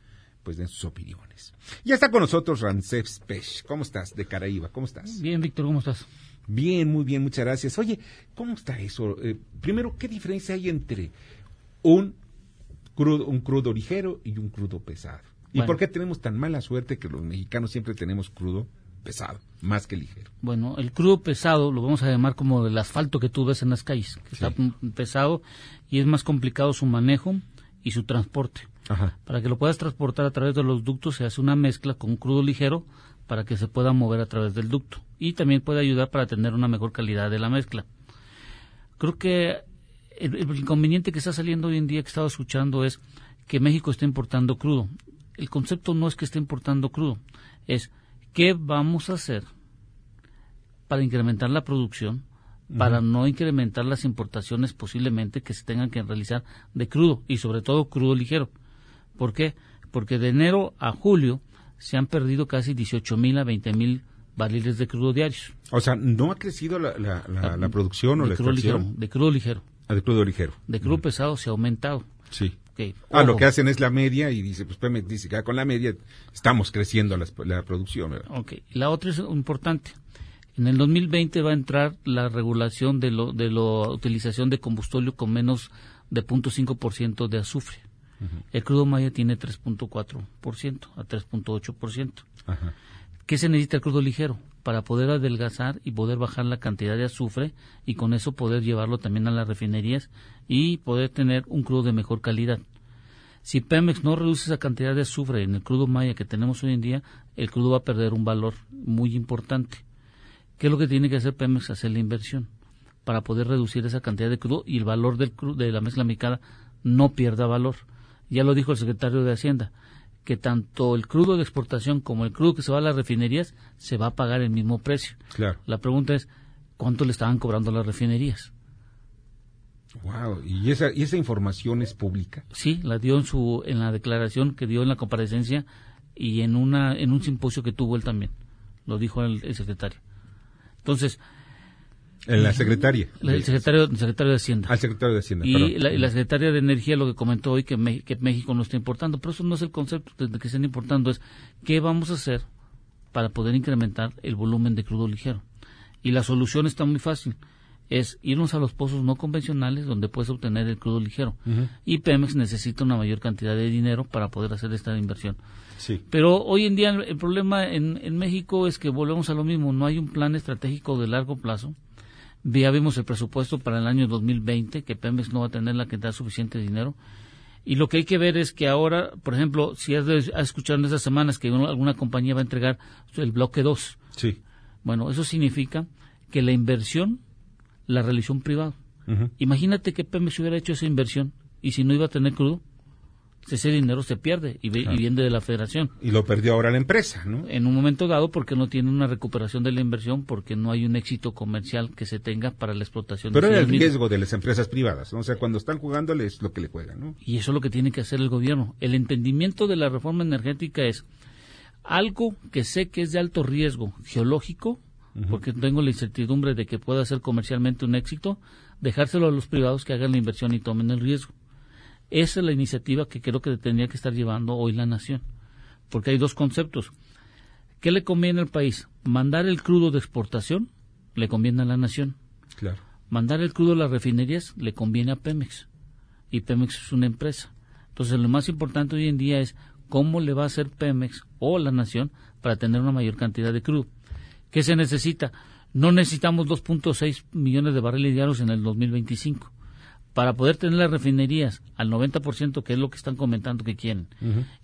[SPEAKER 1] pues den sus opiniones. Ya está con nosotros Rancef Pech. ¿Cómo estás? De Caraíba. ¿Cómo estás?
[SPEAKER 12] Bien, Víctor, ¿cómo estás?
[SPEAKER 1] Bien, muy bien, muchas gracias. Oye, ¿cómo está eso? Eh, primero, ¿qué diferencia hay entre un crudo, un crudo ligero y un crudo pesado? ¿Y
[SPEAKER 12] Bueno.
[SPEAKER 1] por qué tenemos tan mala suerte que los mexicanos siempre tenemos crudo pesado, más que ligero?
[SPEAKER 12] Bueno, el crudo pesado lo vamos a llamar como el asfalto que tú ves en las calles, que está pesado y es más complicado su manejo y su transporte.
[SPEAKER 1] Ajá.
[SPEAKER 12] Para que lo puedas transportar a través de los ductos se hace una mezcla con crudo ligero para que se pueda mover a través del ducto y también puede ayudar para tener una mejor calidad de la mezcla. Creo que el, el inconveniente que está saliendo hoy en día que estaba escuchando es que México está importando crudo. El concepto no es que esté importando crudo, es qué vamos a hacer para incrementar la producción, para no incrementar las importaciones posiblemente que se tengan que realizar de crudo y sobre todo crudo ligero. ¿Por qué? Porque de enero a julio se han perdido casi 18 mil a 20 mil barriles de crudo diarios.
[SPEAKER 1] O sea, ¿no ha crecido la, la, la, la producción o la
[SPEAKER 12] crudo ligero,
[SPEAKER 1] extracción?
[SPEAKER 12] de crudo ligero.
[SPEAKER 1] Ah, de crudo ligero.
[SPEAKER 12] De crudo pesado se ha aumentado.
[SPEAKER 1] Sí. Ah, lo que hacen es la media y dice, pues Pemex dice que ah, con la media estamos creciendo las- la, producción, ¿verdad?
[SPEAKER 12] Ok, la otra es importante. En el 2020 va a entrar la regulación de lo de la utilización de combustible con menos de 0.5% de azufre. El crudo maya tiene 3.4% a 3.8%. ¿Qué se necesita el crudo ligero? Para poder adelgazar y poder bajar la cantidad de azufre y con eso poder llevarlo también a las refinerías y poder tener un crudo de mejor calidad. Si Pemex no reduce esa cantidad de azufre en el crudo maya que tenemos hoy en día, el crudo va a perder un valor muy importante. ¿Qué es lo que tiene que hacer Pemex? Hacer la inversión para poder reducir esa cantidad de crudo y el valor del crudo, de la mezcla mexicana no pierda valor. Ya lo dijo el secretario de Hacienda, que tanto el crudo de exportación como el crudo que se va a las refinerías se va a pagar el mismo precio.
[SPEAKER 1] Claro.
[SPEAKER 12] La pregunta es, ¿cuánto le estaban cobrando a las refinerías?
[SPEAKER 1] Wow. ¿Y esa, ¿Y esa información es pública?
[SPEAKER 12] Sí, la dio en su en la declaración que dio en la comparecencia y en una en un simposio que tuvo él también. Lo dijo el, el secretario. Entonces,
[SPEAKER 1] En la secretaria.
[SPEAKER 12] la- el secretario el secretario de Hacienda.
[SPEAKER 1] Al secretario de Hacienda,
[SPEAKER 12] Y la, y la secretaria de Energía lo que comentó hoy que, Me- que México no está importando, pero eso no es el concepto de que estén importando, es qué vamos a hacer para poder incrementar el volumen de crudo ligero. Y la solución está muy fácil, es irnos a los pozos no convencionales donde puedes obtener el crudo ligero. Y Pemex necesita una mayor cantidad de dinero para poder hacer esta inversión.
[SPEAKER 1] Sí.
[SPEAKER 12] Pero hoy en día el el problema en, en México es que volvemos a lo mismo, no hay un plan estratégico de largo plazo. Ya vimos el presupuesto para el año 2020, que Pemex no va a tener la cantidad suficiente de dinero. Y lo que hay que ver es que ahora, por ejemplo, si has, escuchado en estas semanas que alguna compañía va a entregar el bloque 2,
[SPEAKER 1] Sí.
[SPEAKER 12] bueno, eso significa que la inversión la realizó un privado. Imagínate que Pemex hubiera hecho esa inversión y si no iba a tener crudo, ese dinero se pierde y, ve- y
[SPEAKER 1] Claro.
[SPEAKER 12] viene de la federación
[SPEAKER 1] Y lo perdió ahora la empresa, ¿no?
[SPEAKER 12] en un momento dado porque no tiene una recuperación de la inversión, porque no hay un éxito comercial que se tenga para la explotación
[SPEAKER 1] Pero
[SPEAKER 12] de
[SPEAKER 1] era el
[SPEAKER 12] mismos.
[SPEAKER 1] riesgo de las empresas privadas, ¿no? O sea, cuando están jugando es lo que le juegan, ¿no?
[SPEAKER 12] Y eso es lo que tiene que hacer el gobierno. El entendimiento de la reforma energética es algo que sé que es de alto riesgo geológico, porque tengo la incertidumbre de que pueda ser comercialmente un éxito, dejárselo a los privados que hagan la inversión y tomen el riesgo. Esa es la iniciativa que creo que tendría que estar llevando hoy la nación. Porque hay dos conceptos. ¿Qué le conviene al país? ¿Mandar el crudo de exportación? Le conviene a la nación.
[SPEAKER 1] Claro.
[SPEAKER 12] Mandar el crudo a las refinerías le conviene a Pemex. Y Pemex es una empresa. Entonces, lo más importante hoy en día es cómo le va a hacer Pemex o la nación para tener una mayor cantidad de crudo. ¿Qué se necesita? No necesitamos 2.6 millones de barriles diarios en el 2025 para poder tener las refinerías al 90%, que es lo que están comentando que quieren,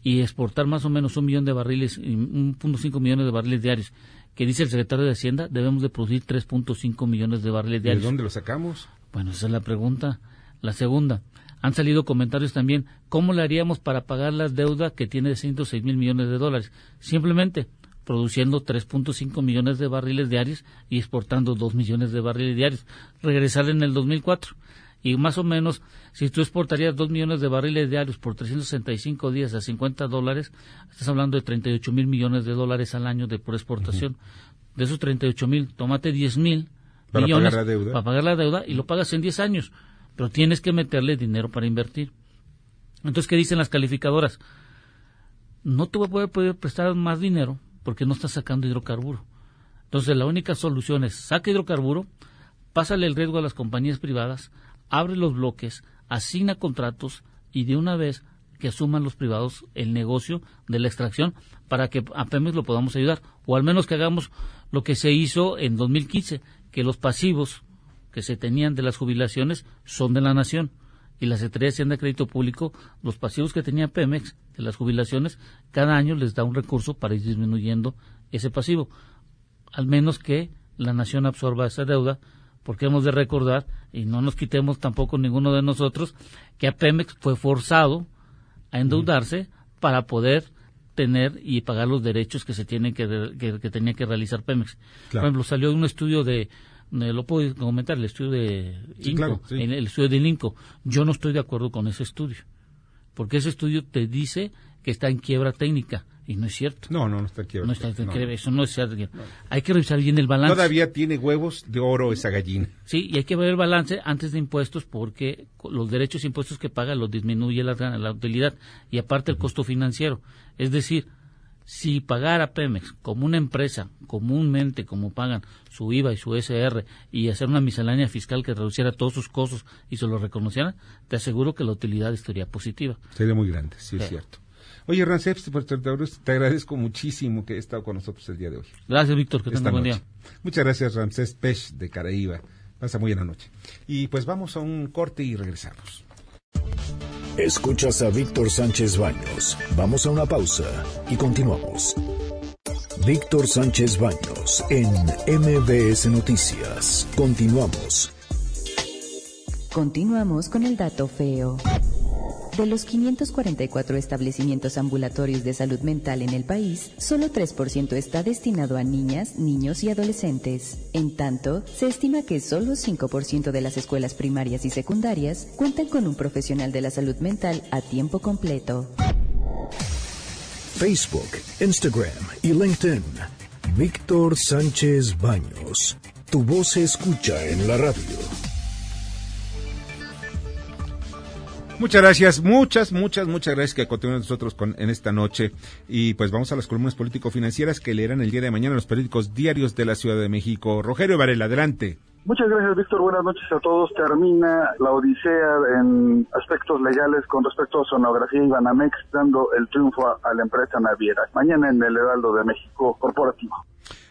[SPEAKER 12] y exportar más o menos un millón de barriles, 1.5 millones de barriles diarios, que dice el secretario de Hacienda, debemos de producir 3.5 millones de barriles diarios.
[SPEAKER 1] ¿De dónde lo sacamos?
[SPEAKER 12] Bueno, esa es la pregunta. La segunda, han salido comentarios también, ¿cómo le haríamos para pagar la deuda que tiene de 106 mil millones de dólares? Simplemente produciendo 3.5 millones de barriles diarios y exportando 2 millones de barriles diarios. Regresar en el 2004 y más o menos, si tú exportarías 2 millones de barriles diarios por 365 días a 50 dólares, estás hablando de 38 mil millones de dólares al año de por exportación. De esos 38 mil, tómate 10 mil millones
[SPEAKER 1] pagar la deuda.
[SPEAKER 12] para pagar la deuda y lo pagas en 10 años, pero tienes que meterle dinero para invertir. Entonces, ¿qué dicen las calificadoras? No te voy a poder prestar más dinero porque no estás sacando hidrocarburo. Entonces, la única solución es saca hidrocarburo, pásale el riesgo a las compañías privadas, abre los bloques, asigna contratos y de una vez que asuman los privados el negocio de la extracción para que a Pemex lo podamos ayudar. O al menos que hagamos lo que se hizo en 2015, que los pasivos que se tenían de las jubilaciones son de la nación y la Secretaría de de Crédito Público, los pasivos que tenía Pemex de las jubilaciones, cada año les da un recurso para ir disminuyendo ese pasivo, al menos que la nación absorba esa deuda porque hemos de recordar, y no nos quitemos tampoco ninguno de nosotros, que a Pemex fue forzado a endeudarse para poder tener y pagar los derechos que se tienen que, que, tenía que realizar Pemex. Por ejemplo, salió un estudio de, lo puedo comentar, el estudio de INCO, el estudio del INCO. Yo no estoy de acuerdo con ese estudio, porque ese estudio te dice que está en quiebra técnica y no es cierto.
[SPEAKER 1] No, no, no está aquí.
[SPEAKER 12] No está. Eso no es cierto. Hay que revisar bien el balance.
[SPEAKER 1] Todavía tiene huevos de oro esa gallina.
[SPEAKER 12] Sí, y hay que ver el balance antes de impuestos porque los derechos e impuestos que paga los disminuye la, la utilidad y aparte el costo financiero. Es decir, si pagara Pemex como una empresa comúnmente como pagan su IVA y su SR y hacer una miscelánea fiscal que reduciera todos sus costos y se lo reconociera, te aseguro que la utilidad estaría positiva.
[SPEAKER 1] Sería muy grande, sí, es cierto. Oye, Rancés, te agradezco muchísimo que hayas estado con nosotros el día de hoy.
[SPEAKER 12] Gracias, Víctor, que tenga buen día.
[SPEAKER 1] Muchas gracias, Ramsés Pech de Caraíba. Pasa muy buena noche. Y pues vamos a un corte y regresamos.
[SPEAKER 7] Escuchas a Víctor Sánchez Baños. Vamos a una pausa y continuamos. Víctor Sánchez Baños en MBS Noticias. Continuamos.
[SPEAKER 8] Continuamos con el dato feo. De los 544 establecimientos ambulatorios de salud mental en el país, solo 3% está destinado a niñas, niños y adolescentes. En tanto, se estima que solo 5% de las escuelas primarias y secundarias cuentan con un profesional de la salud mental a tiempo completo.
[SPEAKER 7] Facebook, Instagram y LinkedIn. Víctor Sánchez Baños. Tu voz se escucha en la radio.
[SPEAKER 1] Muchas gracias, muchas, muchas, muchas gracias que continúen nosotros con, en esta noche. Y pues vamos a las columnas político-financieras que leerán el día de mañana los periódicos diarios de la Ciudad de México. Rogelio Varela, adelante.
[SPEAKER 9] Muchas gracias, Víctor. Buenas noches a todos. Termina la odisea en aspectos legales con respecto a sonografía y Banamex, dando el triunfo a, la empresa naviera. Mañana en el Heraldo de México Corporativo.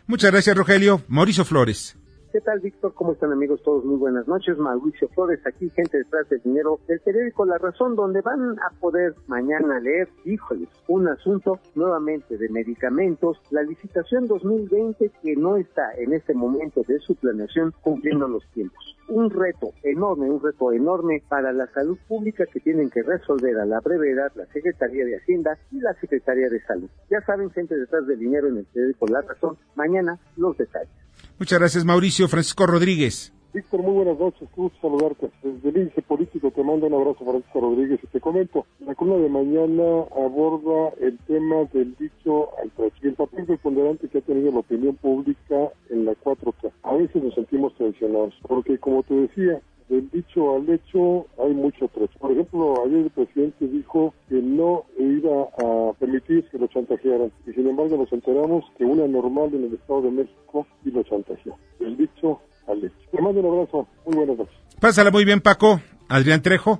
[SPEAKER 1] Muchas gracias, Rogelio. Mauricio Flores.
[SPEAKER 13] ¿Qué tal, Víctor? ¿Cómo están, amigos? Todos muy buenas noches. Mauricio Flores, aquí, gente detrás del dinero del periódico La Razón, donde van a poder mañana leer, híjoles, un asunto nuevamente de medicamentos, la licitación 2020 que no está en este momento de su planeación cumpliendo los tiempos. Un reto enorme, un reto enorme para la salud pública que tienen que resolver a la brevedad la Secretaría de Hacienda y la Secretaría de Salud. Ya saben, gente detrás del dinero en el periódico La Razón, mañana los detalles.
[SPEAKER 1] Muchas gracias, Mauricio. Francisco Rodríguez.
[SPEAKER 14] Víctor, muy buenas noches, gusto saludarte. Desde el índice político te mando un abrazo, Francisco Rodríguez, y te comento, la columna de mañana aborda el tema del dicho al y el papel preponderante que ha tenido la opinión pública en la 4K. A veces nos sentimos tensionados, porque como te decía, del dicho al hecho hay mucho trecho. Por ejemplo, ayer el presidente dijo que no iba a permitir que lo chantajearan y sin embargo nos enteramos que una normal en el Estado de México y lo chantajeó. Del dicho al hecho. Te mando un abrazo. Muy buenas noches.
[SPEAKER 1] Pásala muy bien, Paco. Adrián Trejo.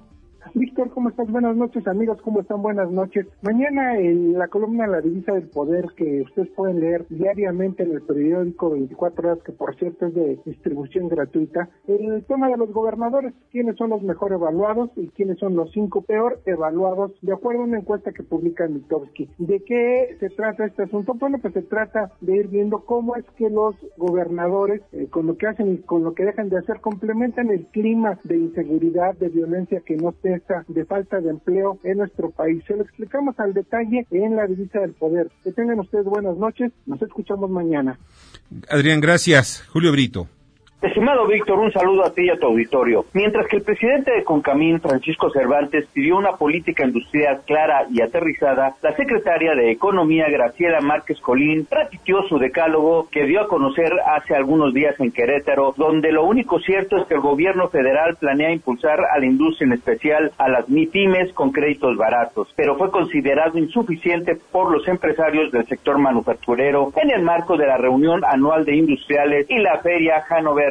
[SPEAKER 15] Víctor, ¿cómo estás? Buenas noches, amigos, ¿cómo están? Buenas noches. Mañana en la columna La Divisa del Poder, que ustedes pueden leer diariamente en el periódico 24 horas, que por cierto es de distribución gratuita, el tema de los gobernadores, quiénes son los mejor evaluados y quiénes son los cinco peor evaluados, de acuerdo a una encuesta que publica Mitowski. ¿De qué se trata este asunto? Bueno, pues se trata de ir viendo cómo es que los gobernadores, eh, con lo que hacen y con lo que dejan de hacer, complementan el clima de inseguridad, de violencia que no de falta de empleo en nuestro país. Se lo explicamos al detalle en la divisa del poder. Que tengan ustedes buenas noches. Nos escuchamos mañana.
[SPEAKER 1] Adrián, gracias. Julio Brito.
[SPEAKER 16] Estimado Víctor, un saludo a ti y a tu auditorio. Mientras que el presidente de Concamín, Francisco Cervantes, pidió una política industrial clara y aterrizada, la secretaria de Economía, Graciela Márquez Colín, repitió su decálogo que dio a conocer hace algunos días en Querétaro, donde lo único cierto es que el gobierno federal planea impulsar a la industria, en especial a las MIPIMES, con créditos baratos, pero fue considerado insuficiente por los empresarios del sector manufacturero en el marco de la reunión anual de industriales y la feria Hanover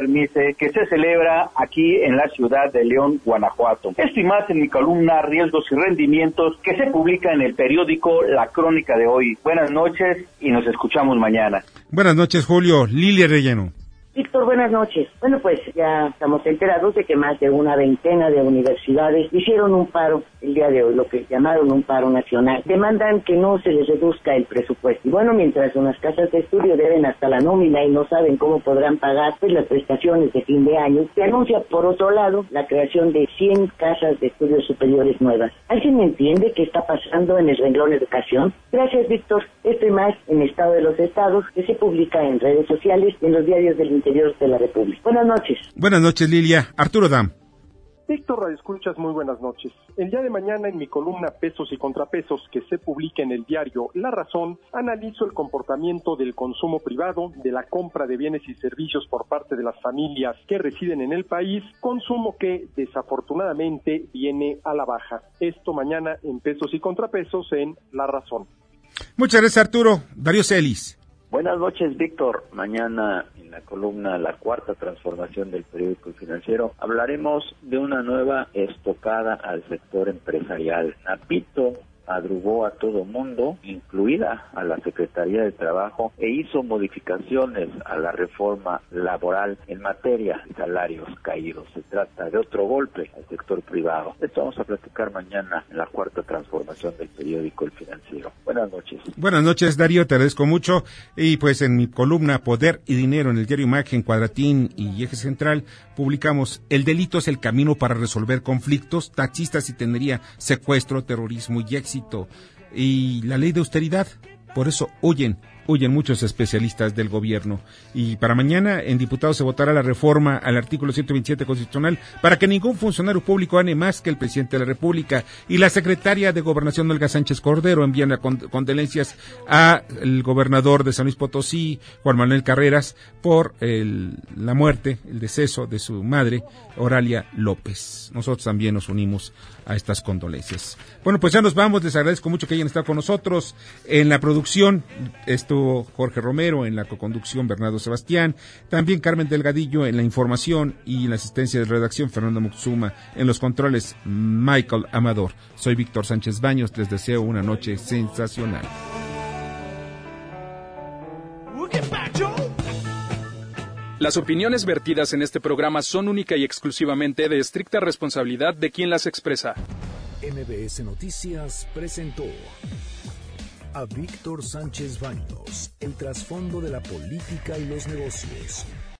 [SPEAKER 16] que se celebra aquí en la ciudad de León, Guanajuato. Esto y más en mi columna Riesgos y Rendimientos que se publica en el periódico La Crónica de hoy. Buenas noches y nos escuchamos mañana.
[SPEAKER 1] Buenas noches, Julio. Lilia Relleno.
[SPEAKER 17] Víctor, buenas noches. Bueno, pues ya estamos enterados de que más de una veintena de universidades hicieron un paro el día de hoy, lo que llamaron un paro nacional. Demandan que no se les reduzca el presupuesto. Y bueno, mientras unas casas de estudio deben hasta la nómina y no saben cómo podrán pagar pues, las prestaciones de fin de año, se anuncia por otro lado la creación de 100 casas de estudios superiores nuevas. ¿Alguien entiende qué está pasando en el renglón educación? Gracias, Víctor. Esto más en Estado de los Estados, que se publica en redes sociales y en los diarios del de la República. Buenas noches.
[SPEAKER 1] Buenas noches, Lilia. Arturo Dam.
[SPEAKER 18] Víctor Radio Escuchas, muy buenas noches. El día de mañana en mi columna Pesos y Contrapesos que se publica en el diario La Razón, analizo el comportamiento del consumo privado, de la compra de bienes y servicios por parte de las familias que residen en el país, consumo que desafortunadamente viene a la baja. Esto mañana en Pesos y Contrapesos en La Razón.
[SPEAKER 1] Muchas gracias Arturo. Darío Celis.
[SPEAKER 19] Buenas noches, Víctor. Mañana en la columna La Cuarta Transformación del Periódico Financiero hablaremos de una nueva estocada al sector empresarial. Napito adrugó a todo mundo, incluida a la Secretaría de Trabajo, e hizo modificaciones a la reforma laboral en materia de salarios caídos. Se trata de otro golpe al sector privado. Esto vamos a platicar mañana en la cuarta transformación del periódico El Financiero. Buenas noches.
[SPEAKER 1] Buenas noches, Darío, te agradezco mucho. Y pues en mi columna Poder y Dinero en el diario Imagen, Cuadratín y Eje Central, publicamos El delito es el camino para resolver conflictos, taxistas y tendría secuestro, terrorismo y éxito y la ley de austeridad. Por eso huyen huyen muchos especialistas del gobierno. Y para mañana en diputados se votará la reforma al artículo 127 constitucional para que ningún funcionario público gane más que el presidente de la República. Y la secretaria de Gobernación, Olga Sánchez Cordero, envía condolencias al gobernador de San Luis Potosí, Juan Manuel Carreras, por la muerte, el deceso de su madre, Oralia López. Nosotros también nos unimos a estas condolencias. Bueno, pues ya nos vamos. Les agradezco mucho que hayan estado con nosotros en la producción. Esto Jorge Romero, en la coconducción Bernardo Sebastián, también Carmen Delgadillo en la información y la asistencia de redacción Fernando Muxuma, en los controles Michael Amador. Soy Víctor Sánchez Baños, les deseo una noche sensacional.
[SPEAKER 20] Las opiniones vertidas en este programa son única y exclusivamente de estricta responsabilidad de quien las expresa.
[SPEAKER 7] MBS Noticias presentó a Víctor Sánchez Baños, el trasfondo de la política y los negocios.